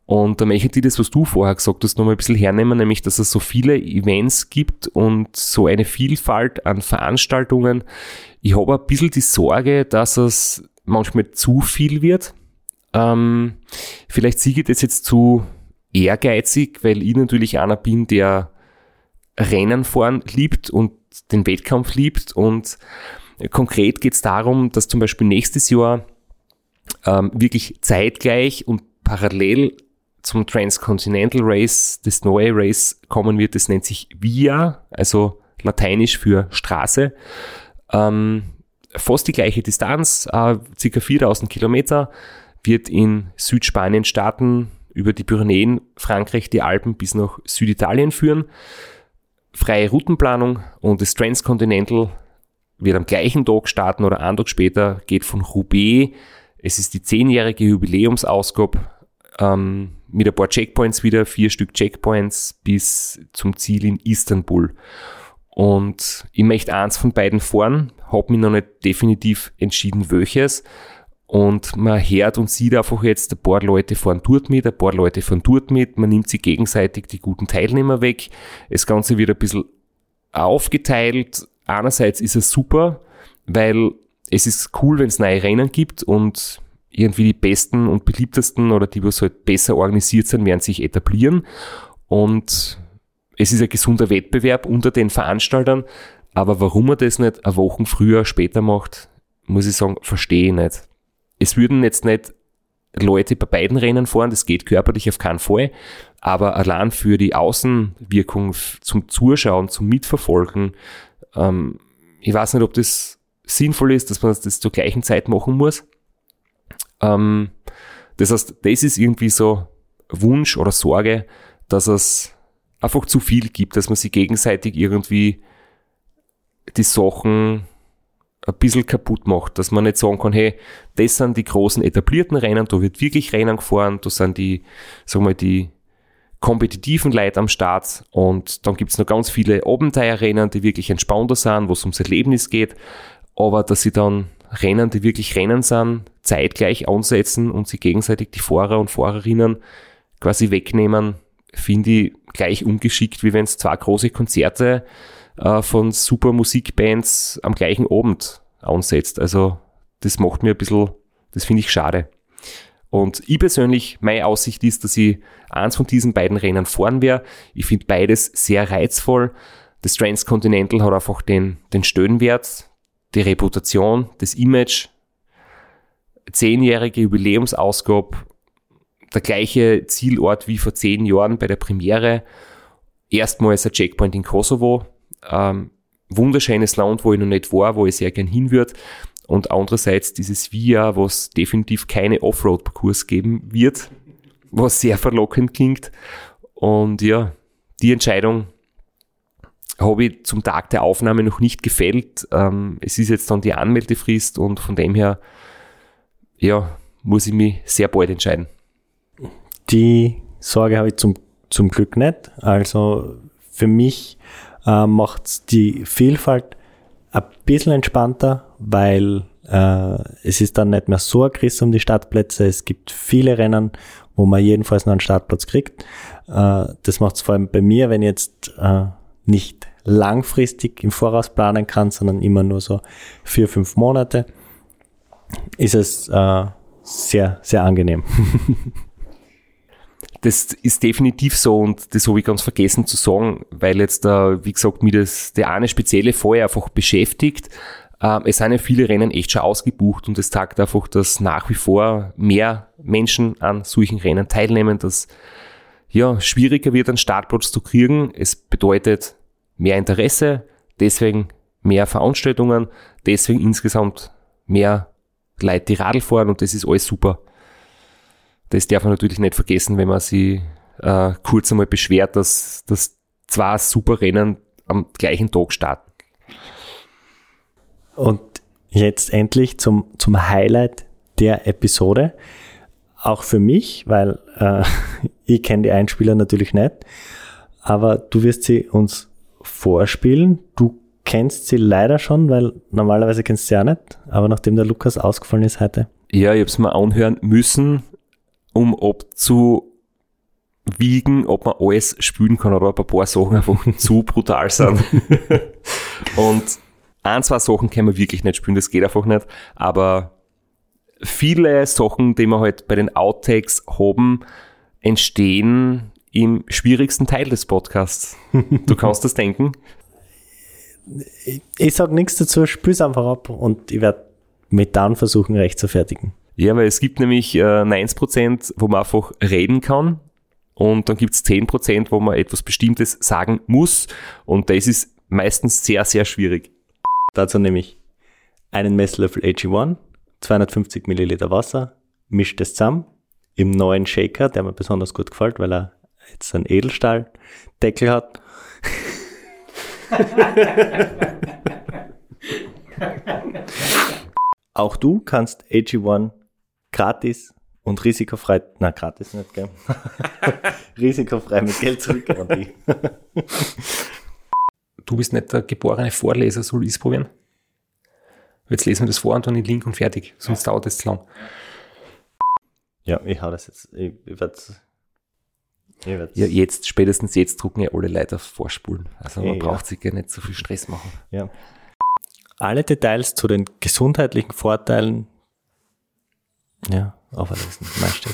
S1: Und da möchte ich das, was du vorher gesagt hast, nochmal ein bisschen hernehmen, nämlich, dass es so viele Events gibt und so eine Vielfalt an Veranstaltungen. Ich habe ein bisschen die Sorge, dass es manchmal zu viel wird. Ähm, vielleicht sehe ich das jetzt zu ehrgeizig, weil ich natürlich einer bin, der Rennen fahren liebt und den Wettkampf liebt. Und konkret geht es darum, dass zum Beispiel nächstes Jahr ähm, wirklich zeitgleich und parallel zum Transcontinental Race das neue Race kommen wird. Das nennt sich Via, also lateinisch für Straße. Ähm, fast die gleiche Distanz, äh, circa 4000 Kilometer, wird in Südspanien starten, über die Pyrenäen, Frankreich, die Alpen bis nach Süditalien führen. Freie Routenplanung und das Transcontinental wird am gleichen Tag starten oder einen Tag später, geht von Roubaix. Es ist die zehnjährige Jubiläumsausgabe ähm, mit ein paar Checkpoints wieder, vier Stück Checkpoints bis zum Ziel in Istanbul. Und ich möchte eins von beiden fahren, habe mich noch nicht definitiv entschieden, welches. Und man hört und sieht einfach jetzt, ein paar Leute fahren dort mit, ein paar Leute fahren dort mit, man nimmt sich gegenseitig die guten Teilnehmer weg. Das Ganze wird ein bisschen aufgeteilt. Einerseits ist es super, weil es ist cool, wenn es neue Rennen gibt und irgendwie die besten und beliebtesten oder die, was halt besser organisiert sind, werden sich etablieren. Und es ist ein gesunder Wettbewerb unter den Veranstaltern. Aber warum man das nicht eine Woche früher, später macht, muss ich sagen, verstehe ich nicht. Es würden jetzt nicht Leute bei beiden Rennen fahren, das geht körperlich auf keinen Fall. Aber allein für die Außenwirkung zum Zuschauen, zum Mitverfolgen, ähm, ich weiß nicht, ob das sinnvoll ist, dass man das zur gleichen Zeit machen muss. Ähm, das heißt, das ist irgendwie so Wunsch oder Sorge, dass es einfach zu viel gibt, dass man sich gegenseitig irgendwie die Sachen ein bisschen kaputt macht, dass man nicht sagen kann, hey, das sind die großen etablierten Rennen, da wird wirklich Rennen gefahren, da sind die, wir mal, die kompetitiven Leute am Start und dann gibt's noch ganz viele Abenteuerrennen, die wirklich entspannter sind, wo es ums Erlebnis geht, aber dass sie dann Rennen, die wirklich Rennen sind, zeitgleich ansetzen und sie gegenseitig die Fahrer und Fahrerinnen quasi wegnehmen, finde ich gleich ungeschickt, wie wenn es zwei große Konzerte äh, von super Musikbands am gleichen Abend ansetzt. Also das macht mir ein bisschen, das finde ich schade. Und ich persönlich, meine Aussicht ist, dass ich eins von diesen beiden Rennen fahren werde. Ich finde beides sehr reizvoll. Das Transcontinental hat einfach den, den Stöhnwert, die Reputation, das Image, zehnjährige Jubiläumsausgabe, der gleiche Zielort wie vor zehn Jahren bei der Premiere. Erstmals ein Checkpoint in Kosovo. Ähm, wunderschönes Land, wo ich noch nicht war, wo ich sehr gern hin würde. Und andererseits dieses Via, was definitiv keine Offroad-Parcours geben wird, was sehr verlockend klingt. Und ja, die Entscheidung ich zum Tag der Aufnahme noch nicht gefällt. Ähm, es ist jetzt dann die Anmeldefrist und von dem her, ja, muss ich mich sehr bald entscheiden.
S6: Die Sorge habe ich zum, zum Glück nicht. Also für mich äh, macht die Vielfalt ein bisschen entspannter, weil äh, es ist dann nicht mehr so aggressiv um die Startplätze. Es gibt viele Rennen, wo man jedenfalls noch einen Startplatz kriegt. Äh, das macht es vor allem bei mir, wenn jetzt äh, nicht langfristig im Voraus planen kann, sondern immer nur so vier, fünf Monate, ist es äh, sehr, sehr angenehm.
S1: das ist definitiv so und das habe ich ganz vergessen zu sagen, weil jetzt da, wie gesagt, mir das der eine spezielle Feuer einfach beschäftigt. Ähm, es sind ja viele Rennen echt schon ausgebucht und es zeigt einfach, dass nach wie vor mehr Menschen an solchen Rennen teilnehmen, dass ja schwieriger wird, einen Startplatz zu kriegen. Es bedeutet mehr Interesse, deswegen mehr Veranstaltungen, deswegen insgesamt mehr Leute, die Radl fahren und das ist alles super. Das darf man natürlich nicht vergessen, wenn man sich äh, kurz einmal beschwert, dass, dass zwei super Rennen am gleichen Tag starten.
S6: Und jetzt endlich zum, zum Highlight der Episode. Auch für mich, weil äh, ich kenne die Einspieler natürlich nicht. Aber du wirst sie uns vorspielen. Du kennst sie leider schon, weil normalerweise kennst du sie ja nicht. Aber nachdem der Lukas ausgefallen ist heute.
S1: Ja, ich habe es mir anhören müssen, um abzuwiegen, ob man alles spielen kann oder ob ein paar Sachen einfach zu brutal sind. Und ein, zwei Sachen kann man wirklich nicht spielen, das geht einfach nicht. Aber viele Sachen, die wir halt bei den Outtakes haben, entstehen im schwierigsten Teil des Podcasts. Du kannst das denken.
S6: Ich, ich sage nichts dazu, spül's einfach ab und ich werde mit dann versuchen, recht zu fertigen.
S1: Ja, weil es gibt nämlich äh, 90%, wo man einfach reden kann und dann gibt es 10%, wo man etwas Bestimmtes sagen muss und das ist meistens sehr, sehr schwierig.
S6: Dazu nehme ich einen Messlöffel AG1, 250 Milliliter Wasser, mische das zusammen im neuen Shaker, der mir besonders gut gefällt, weil er jetzt einen Edelstahldeckel hat. Auch du kannst AG1 gratis und risikofrei, na gratis nicht, gell? risikofrei mit Geld zurückgarantie.
S1: Du bist nicht der geborene Vorleser, soll ich es probieren? Jetzt lesen wir das vor und dann den Link und fertig, sonst dauert es zu lang.
S6: Ja, ich hau das jetzt. Ich, ich werde ich werd's,
S1: Ja, jetzt, spätestens jetzt drucken ja alle Leute auf Vorspulen. Also man
S6: Ja.
S1: braucht sich ja nicht so viel Stress machen.
S6: Ja. Alle Details zu den gesundheitlichen Vorteilen. Ja, Meister.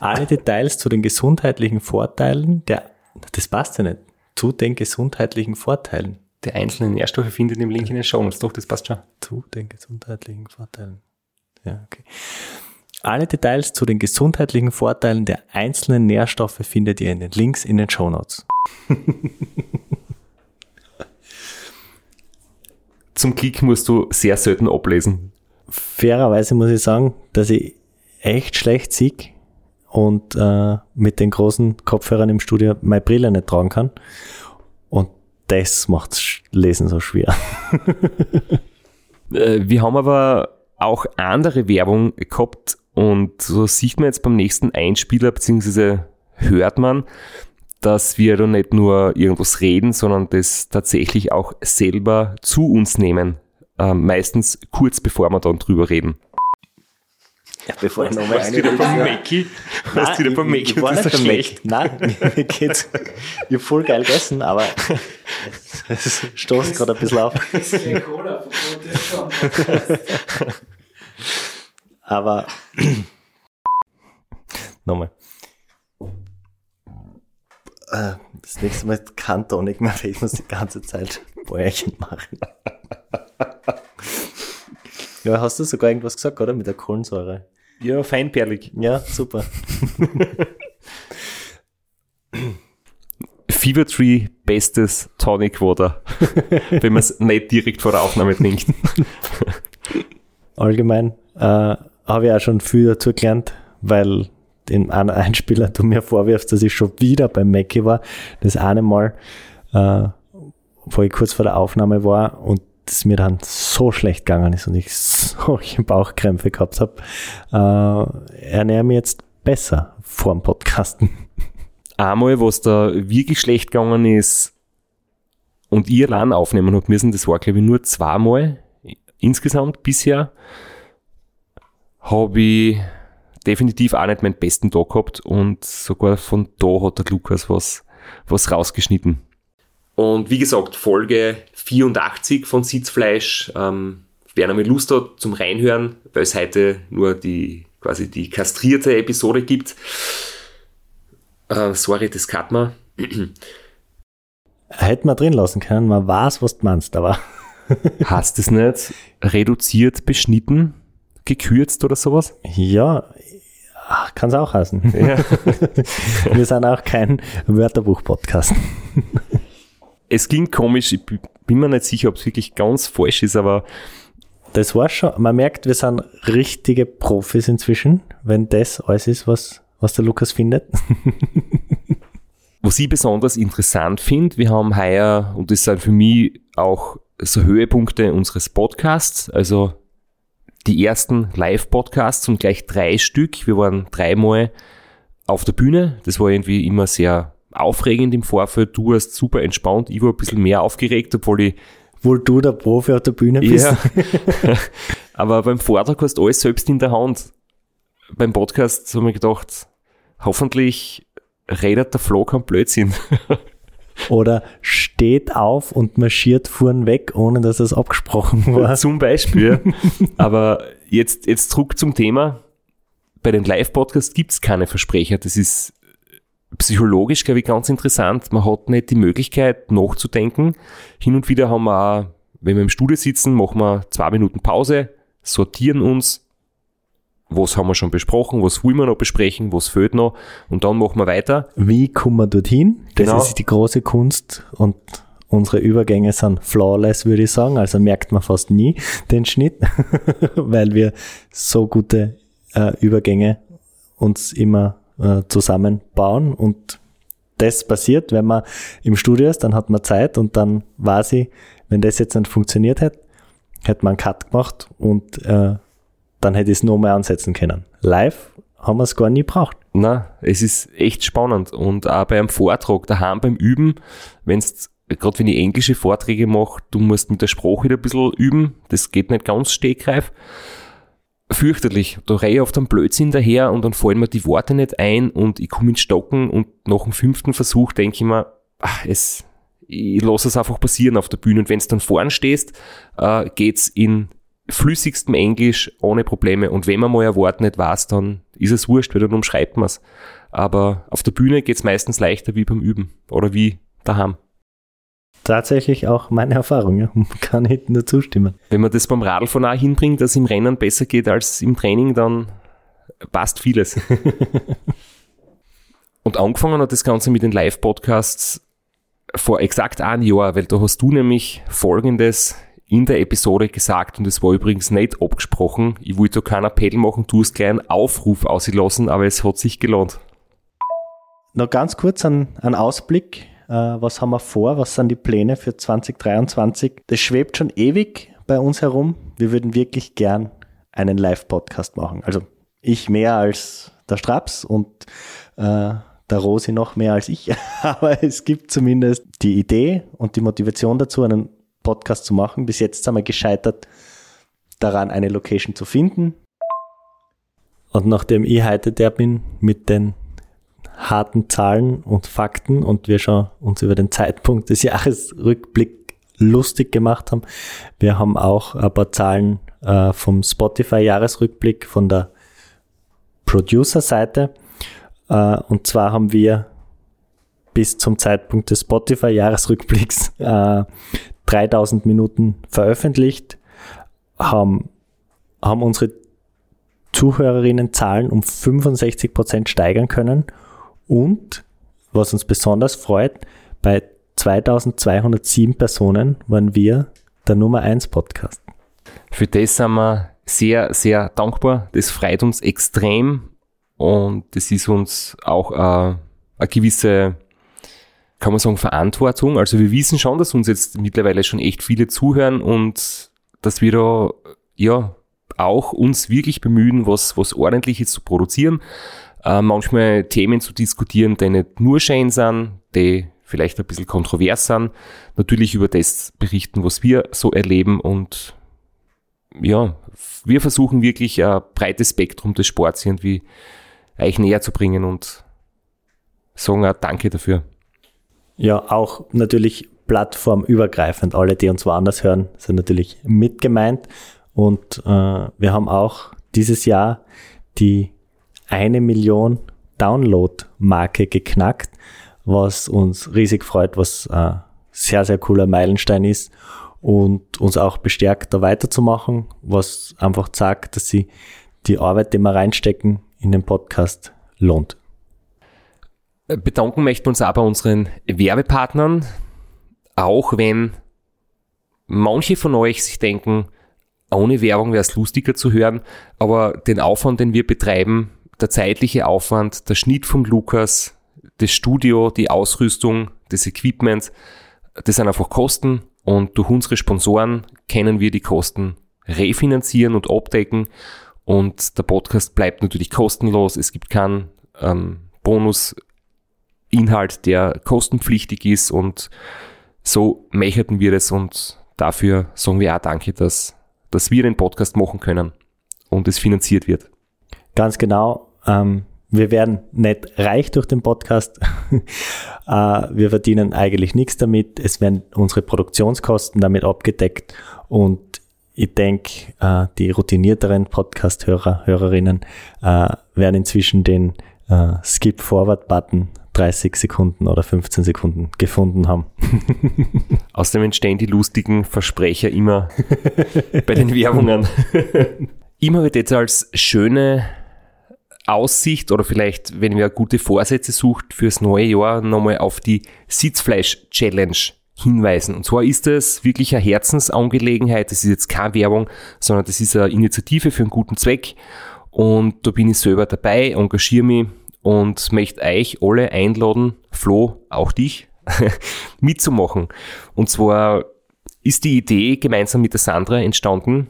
S6: Alle Details zu den gesundheitlichen Vorteilen der, das passt ja nicht, zu den gesundheitlichen Vorteilen.
S1: Der einzelne Nährstoffe findet im Link in den Show Notes. Doch, das passt schon.
S6: Zu den gesundheitlichen Vorteilen. Ja, okay. Alle Details zu den gesundheitlichen Vorteilen der einzelnen Nährstoffe findet ihr in den Links in den Show Notes.
S1: Zum Klick musst du sehr selten ablesen.
S6: fairerweise muss ich sagen, dass ich echt schlecht sehe und äh, mit den großen Kopfhörern im Studio meine Brille nicht tragen kann. Und das macht Lesen so schwer.
S1: Äh, Wir haben aber auch andere Werbung gehabt und so sieht man jetzt beim nächsten Einspieler, beziehungsweise hört man, dass wir da nicht nur irgendwas reden, sondern das tatsächlich auch selber zu uns nehmen. Ähm, meistens kurz bevor wir dann drüber reden.
S6: Ja, bevor ich nochmal
S1: du wieder beim Mackie? Weißt du wieder beim Mackie?
S6: war
S1: Das
S6: nicht
S1: ist
S6: beim
S1: schlecht.
S6: Nein, mir, geht's. Ich hab voll geil gegessen, aber es, stoßt gerade ein bisschen auf. Aber nochmal. Äh, Das nächste Mal kein Tonic mehr, weil ich muss die ganze Zeit Bäuerchen machen. Ja, hast du sogar irgendwas gesagt, oder? Mit der Kohlensäure.
S1: Ja, feinperlig.
S6: Ja, super.
S1: Fever Tree, bestes Tonic Water. wenn man es nicht direkt vor der Aufnahme trinkt.
S6: Allgemein äh, habe ich auch schon viel dazu gelernt, weil den einen Einspieler du mir vorwirfst, dass ich schon wieder beim Mackie war. Das eine Mal, äh, wo ich kurz vor der Aufnahme war und es mir dann so schlecht gegangen ist und ich solche Bauchkrämpfe gehabt habe, äh, ernähre mich jetzt besser vor dem Podcasten.
S1: Einmal, was da wirklich schlecht gegangen ist und ich allein aufnehmen habe müssen, das war glaube ich nur zweimal insgesamt bisher, habe ich definitiv auch nicht meinen besten Tag gehabt und sogar von da hat der Lukas was, was rausgeschnitten. Und wie gesagt, Folge 84 von Sitzfleisch. Ähm, wer noch mal Lust hat zum Reinhören, weil es heute nur die quasi die kastrierte Episode gibt. Äh, sorry, das cut man.
S6: Hätte man drin lassen können, man weiß, was du meinst, aber
S1: Hast es nicht reduziert, beschnitten, gekürzt oder sowas?
S6: ja, kann es auch heißen.
S1: Ja.
S6: Wir sind auch kein Wörterbuch-Podcast.
S1: es klingt komisch, ich bin mir nicht sicher, ob es wirklich ganz falsch ist, aber
S6: Das war schon, man merkt, wir sind richtige Profis inzwischen, wenn das alles ist, was, was der Lukas findet.
S1: was ich besonders interessant finde, wir haben heuer, und das sind für mich auch so Höhepunkte unseres Podcasts, also die ersten Live-Podcasts und gleich drei Stück. Wir waren dreimal auf der Bühne. Das war irgendwie immer sehr aufregend im Vorfeld. Du warst super entspannt, ich war ein bisschen mehr aufgeregt, obwohl ich
S6: Wohl du der Profi auf der Bühne bist.
S1: ja. Aber beim Vortrag hast du alles selbst in der Hand. Beim Podcast habe ich mir gedacht, hoffentlich redet der Flo kein Blödsinn.
S6: Oder steht auf und marschiert vorn weg, ohne dass es abgesprochen war.
S1: Zum Beispiel. Aber jetzt, jetzt zurück zum Thema. Bei den Live-Podcasts gibt es keine Versprecher. Das ist psychologisch, glaube ich, ganz interessant. Man hat nicht die Möglichkeit, nachzudenken. Hin und wieder haben wir auch, wenn wir im Studio sitzen, machen wir zwei Minuten Pause, sortieren uns, was haben wir schon besprochen, was wollen wir noch besprechen, was fehlt noch und dann machen wir weiter.
S6: Wie kommen wir dorthin? Das
S1: Genau.
S6: ist die große Kunst und unsere Übergänge sind flawless, würde ich sagen. Also merkt man fast nie den Schnitt, weil wir so gute äh, Übergänge uns immer äh, zusammenbauen und das passiert, wenn man im Studio ist, dann hat man Zeit und dann weiß ich, wenn das jetzt nicht funktioniert hätte, hätte man einen Cut gemacht und äh, dann hätte ich es noch mehr ansetzen können. Live haben wir es gar nie braucht.
S1: Na, es ist echt spannend und auch beim Vortrag, daheim beim Üben, wenn's gerade wenn ich englische Vorträge mache, du musst mit der Sprache wieder ein bisschen üben, das geht nicht ganz stegreif. Fürchterlich, da reihe ich oft einen Blödsinn daher und dann fallen mir die Worte nicht ein und ich komme ins Stocken und nach dem fünften Versuch denke ich mir, ach, es, ich lasse es einfach passieren auf der Bühne und wenn du dann vorn stehst, äh, geht's in flüssigstem Englisch ohne Probleme und wenn man mal ein Wort nicht weiß, dann ist es wurscht, weil dann umschreibt man es. Aber auf der Bühne geht's meistens leichter wie beim Üben oder wie daheim.
S6: Tatsächlich auch meine Erfahrung, ja. kann ich nur zustimmen.
S1: Wenn man das beim Radlfahren auch hinbringt, dass es im Rennen besser geht als im Training, dann passt vieles. Und angefangen hat das Ganze mit den Live-Podcasts vor exakt einem Jahr, weil da hast du nämlich Folgendes in der Episode gesagt und es war übrigens nicht abgesprochen. Ich wollte da keinen Appell machen, du hast gleich einen Aufruf ausgelassen, aber es hat sich gelohnt.
S6: Noch ganz kurz ein, ein Ausblick. Äh, was haben wir vor? Was sind die Pläne für 2023? Das schwebt schon ewig bei uns herum. Wir würden wirklich gern einen Live-Podcast machen. Also ich mehr als der Straps und äh, der Rosi noch mehr als ich. Aber es gibt zumindest die Idee und die Motivation dazu, einen Podcast zu machen. Bis jetzt sind wir gescheitert daran, eine Location zu finden. Und nachdem ich heute der bin mit den harten Zahlen und Fakten und wir schon uns über den Zeitpunkt des Jahresrückblick lustig gemacht haben. Wir haben auch ein paar Zahlen äh, vom Spotify-Jahresrückblick von der Producer-Seite. Äh, und zwar haben wir bis zum Zeitpunkt des Spotify-Jahresrückblicks äh, 3000 Minuten veröffentlicht, haben, haben unsere Zuhörerinnenzahlen um 65% steigern können und, was uns besonders freut, bei 2207 Personen waren wir der Nummer 1 Podcast.
S1: Für das sind wir sehr, sehr dankbar. Das freut uns extrem und das ist uns auch äh, eine gewisse, kann man sagen, Verantwortung. Also wir wissen schon, dass uns jetzt mittlerweile schon echt viele zuhören und dass wir da ja auch uns wirklich bemühen, was, was ordentliches zu produzieren. Äh, manchmal Themen zu diskutieren, die nicht nur schön sind, die vielleicht ein bisschen kontrovers sind. Natürlich über das berichten, was wir so erleben und ja, wir versuchen wirklich ein breites Spektrum des Sports irgendwie euch näher zu bringen und sagen auch Danke dafür.
S6: Ja, auch natürlich plattformübergreifend. Alle, die uns woanders hören, sind natürlich mit gemeint. Und äh, wir haben auch dieses Jahr die eine Million Download-Marke geknackt, was uns riesig freut, was äh, sehr, sehr cooler Meilenstein ist und uns auch bestärkt, da weiterzumachen, was einfach sagt, dass sie die Arbeit, die wir reinstecken in den Podcast, lohnt.
S1: Bedanken möchten wir uns bei unseren Werbepartnern, auch wenn manche von euch sich denken, ohne Werbung wäre es lustiger zu hören, aber den Aufwand, den wir betreiben, der zeitliche Aufwand, der Schnitt vom Lukas, das Studio, die Ausrüstung, das Equipment, das sind einfach Kosten und durch unsere Sponsoren können wir die Kosten refinanzieren und abdecken und der Podcast bleibt natürlich kostenlos. Es gibt keinen ähm, Bonusinhalt, der kostenpflichtig ist und so möchten wir das und dafür sagen wir auch Danke, dass, dass wir den Podcast machen können und es finanziert wird.
S6: Ganz genau. Ähm, wir werden nicht reich durch den Podcast. äh, wir verdienen eigentlich nichts damit. Es werden unsere Produktionskosten damit abgedeckt und ich denke, äh, die routinierteren Podcast-Hörer, Hörerinnen äh, werden inzwischen den äh, Skip-Forward-Button 30 Sekunden oder 15 Sekunden gefunden haben.
S1: Außerdem entstehen die lustigen Versprecher immer bei den Werbungen. immer wird jetzt als schöne Aussicht oder vielleicht, wenn wir gute Vorsätze sucht fürs neue Jahr, nochmal auf die Sitzfleisch-Challenge hinweisen. Und zwar ist es wirklich eine Herzensangelegenheit. Das ist jetzt keine Werbung, sondern das ist eine Initiative für einen guten Zweck. Und da bin ich selber dabei, engagiere mich und möchte euch alle einladen, Flo, auch dich, mitzumachen. Und zwar ist die Idee gemeinsam mit der Sandra entstanden,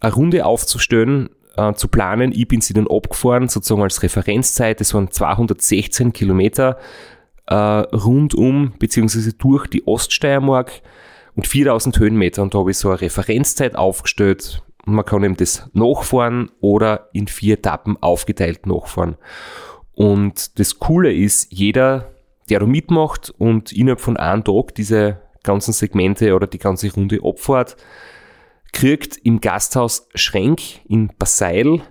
S1: eine Runde aufzustellen, äh, zu planen. Ich bin sie dann abgefahren, sozusagen als Referenzzeit. Das waren 216 Kilometer äh, rundum beziehungsweise durch die Oststeiermark und 4000 Höhenmeter. Und da habe ich so eine Referenzzeit aufgestellt. Man kann eben das nachfahren oder in vier Etappen aufgeteilt nachfahren. Und das Coole ist, jeder, der da mitmacht und innerhalb von einem Tag diese ganzen Segmente oder die ganze Runde abfährt, kriegt im Gasthaus Schrenk in Basseil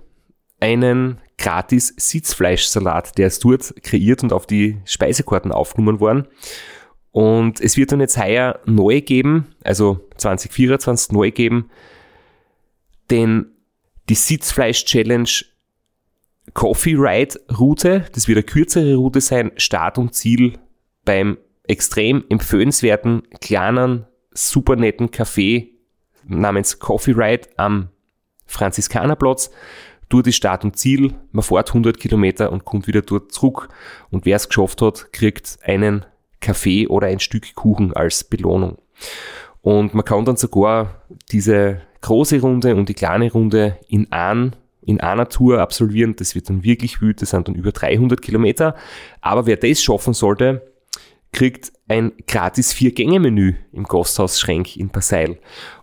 S1: einen gratis Sitzfleischsalat, der ist dort kreiert und auf die Speisekarten aufgenommen worden. Und es wird dann jetzt heuer neu geben, also 2024 neu geben, denn die Sitzfleisch-Challenge Coffee Ride Route, das wird eine kürzere Route sein, Start und Ziel beim extrem empfehlenswerten, kleinen, super netten Café namens Coffee Ride am Franziskanerplatz. Dort ist Start und Ziel. Man fährt 100 Kilometer und kommt wieder dort zurück. Und wer es geschafft hat, kriegt einen Kaffee oder ein Stück Kuchen als Belohnung. Und man kann dann sogar diese große Runde und die kleine Runde in, ein, in einer Tour absolvieren. Das wird dann wirklich wütend, das sind dann über 300 Kilometer. Aber wer das schaffen sollte, kriegt ein gratis Vier-Gänge-Menü im Gasthaus Schrenk in Passeil.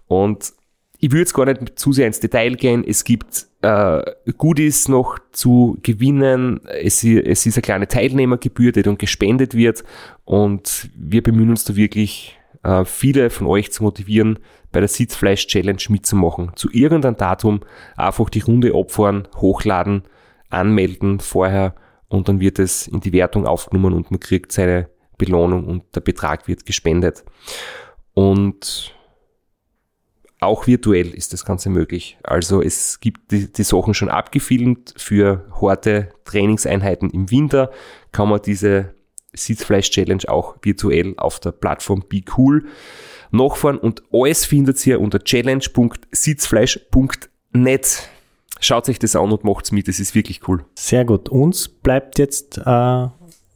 S1: Und ich würde jetzt gar nicht zu sehr ins Detail gehen. Es gibt äh, Goodies noch zu gewinnen. Es, es ist eine kleine Teilnehmergebühr, die dann gespendet wird. Und wir bemühen uns da wirklich, äh, viele von euch zu motivieren, bei der Sitzfleisch-Challenge mitzumachen. Zu irgendeinem Datum einfach die Runde abfahren, hochladen, anmelden vorher und dann wird es in die Wertung aufgenommen und man kriegt seine Belohnung und der Betrag wird gespendet. Und auch virtuell ist das Ganze möglich. Also es gibt die, die Sachen schon abgefilmt für harte Trainingseinheiten im Winter. Kann man diese Sitzfleisch-Challenge auch virtuell auf der Plattform Be Cool nachfahren und alles findet ihr unter challenge.sitzfleisch.net. Schaut euch das an und macht's mit, das ist wirklich cool.
S6: Sehr gut. Uns bleibt jetzt äh,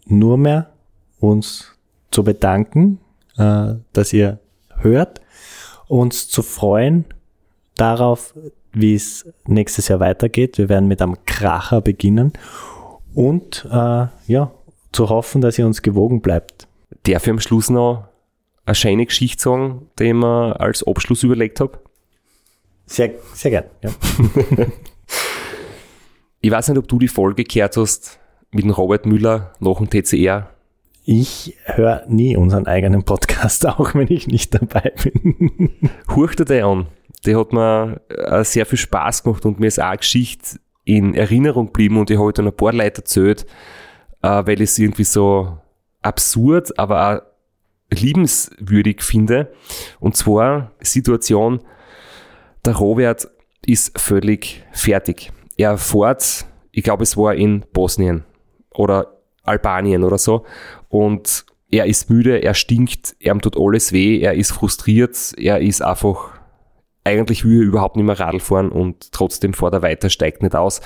S6: nur mehr uns zu bedanken, äh, dass ihr hört uns zu freuen darauf, wie es nächstes Jahr weitergeht. Wir werden mit einem Kracher beginnen und äh, ja, zu hoffen, dass ihr uns gewogen bleibt.
S1: Darf ich am Schluss noch eine schöne Geschichte sagen, die ich mir als Abschluss überlegt habe?
S6: Sehr, sehr gern. Ja.
S1: ich weiß nicht, ob du die Folge gehört hast mit dem Robert Müller nach dem TCR
S6: ich höre nie unseren eigenen Podcast, auch wenn ich nicht dabei bin.
S1: Hurchte dir an. Der hat mir äh, sehr viel Spaß gemacht und mir ist auch eine Geschichte in Erinnerung geblieben und ich habe dann ein paar Leute erzählt, äh, weil ich es irgendwie so absurd, aber auch liebenswürdig finde. Und zwar Situation, der Robert ist völlig fertig. Er fährt, ich glaube es war in Bosnien oder Albanien oder so und er ist müde, er stinkt, er tut alles weh, er ist frustriert, er ist einfach, eigentlich will er überhaupt nicht mehr Radl fahren und trotzdem fährt er weiter, steigt nicht aus.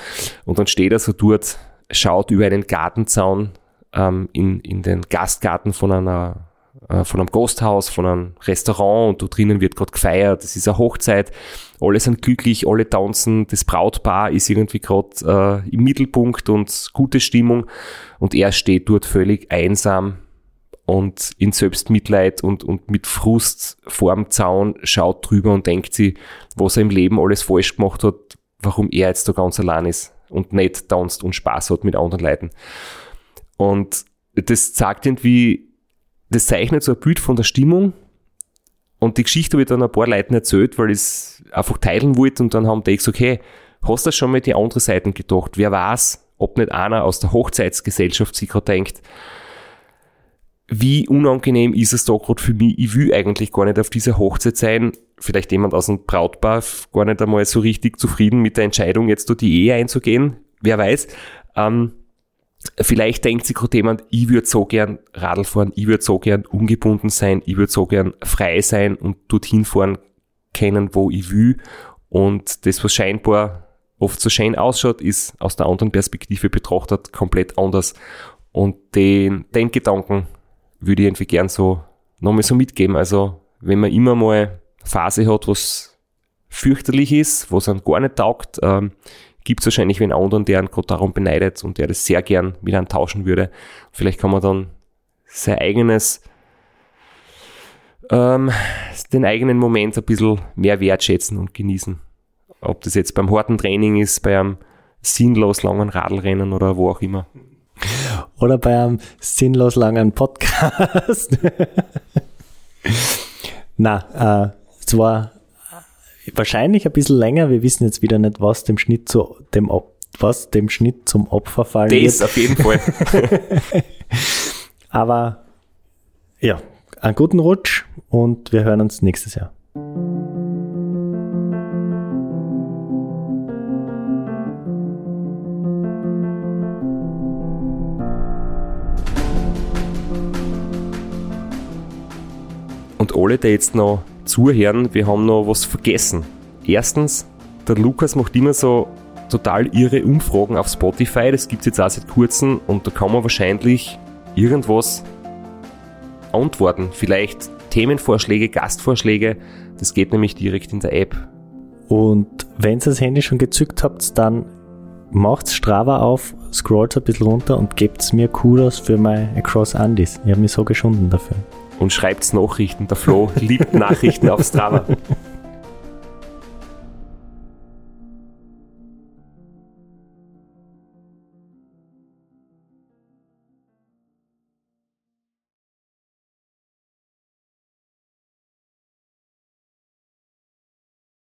S1: Und dann steht er so dort, schaut über einen Gartenzaun ähm, in, in den Gastgarten von einer äh, von einem Gasthaus, von einem Restaurant und da drinnen wird gerade gefeiert, es ist eine Hochzeit, alle sind glücklich, alle tanzen, das Brautpaar ist irgendwie gerade äh, im Mittelpunkt und gute Stimmung. Und er steht dort völlig einsam und in Selbstmitleid und, und mit Frust vorm Zaun schaut drüber und denkt sich, was er im Leben alles falsch gemacht hat, warum er jetzt da ganz allein ist und nicht tanzt und Spaß hat mit anderen Leuten. Und das zeigt irgendwie, das zeichnet so ein Bild von der Stimmung. Und die Geschichte habe ich dann ein paar Leuten erzählt, weil ich es einfach teilen wollte und dann haben die gesagt, okay, hast du schon mal die andere Seite gedacht? Wer weiß, ob nicht einer aus der Hochzeitsgesellschaft sich gerade denkt, wie unangenehm ist es da gerade für mich? Ich will eigentlich gar nicht auf dieser Hochzeit sein. Vielleicht jemand aus dem Brautpaar gar nicht einmal so richtig zufrieden mit der Entscheidung, jetzt da die Ehe einzugehen. Wer weiß. Ähm, vielleicht denkt sich gerade jemand, ich würde so gern Radl fahren, ich würde so gern ungebunden sein, ich würde so gern frei sein und dorthin fahren können, wo ich will. Und das, was scheinbar oft so schön ausschaut, ist aus der anderen Perspektive betrachtet komplett anders. Und den, den Gedanken würde ich irgendwie gern so nochmal so mitgeben. Also, wenn man immer mal Phase hat, was fürchterlich ist, was einem gar nicht taugt, ähm, gibt es wahrscheinlich einen anderen, der einen gerade darum beneidet und der das sehr gern mit einem tauschen würde. Vielleicht kann man dann sein eigenes, ähm, den eigenen Moment ein bisschen mehr wertschätzen und genießen. Ob das jetzt beim harten Training ist, bei einem sinnlos langen Radlrennen oder wo auch immer.
S6: Oder bei einem sinnlos langen Podcast. Na, äh, es war wahrscheinlich ein bisschen länger. Wir wissen jetzt wieder nicht, was dem Schnitt zu dem was dem Schnitt zum Opfer fallen
S1: das wird. Das auf jeden Fall.
S6: Aber ja, einen guten Rutsch und wir hören uns nächstes Jahr.
S1: Und alle, die jetzt noch zuhören, wir haben noch was vergessen. Erstens, der Lukas macht immer so total irre Umfragen auf Spotify, das gibt es jetzt auch seit kurzem und da kann man wahrscheinlich irgendwas antworten. Vielleicht Themenvorschläge, Gastvorschläge, das geht nämlich direkt in der App.
S6: Und wenn ihr das Handy schon gezückt habt, dann macht Strava auf, scrollt ein bisschen runter und gebt mir Kudos für mein Across Andis. Ich habe mich so geschunden dafür
S1: und schreibt Nachrichten. Der Flo liebt Nachrichten auf Strava.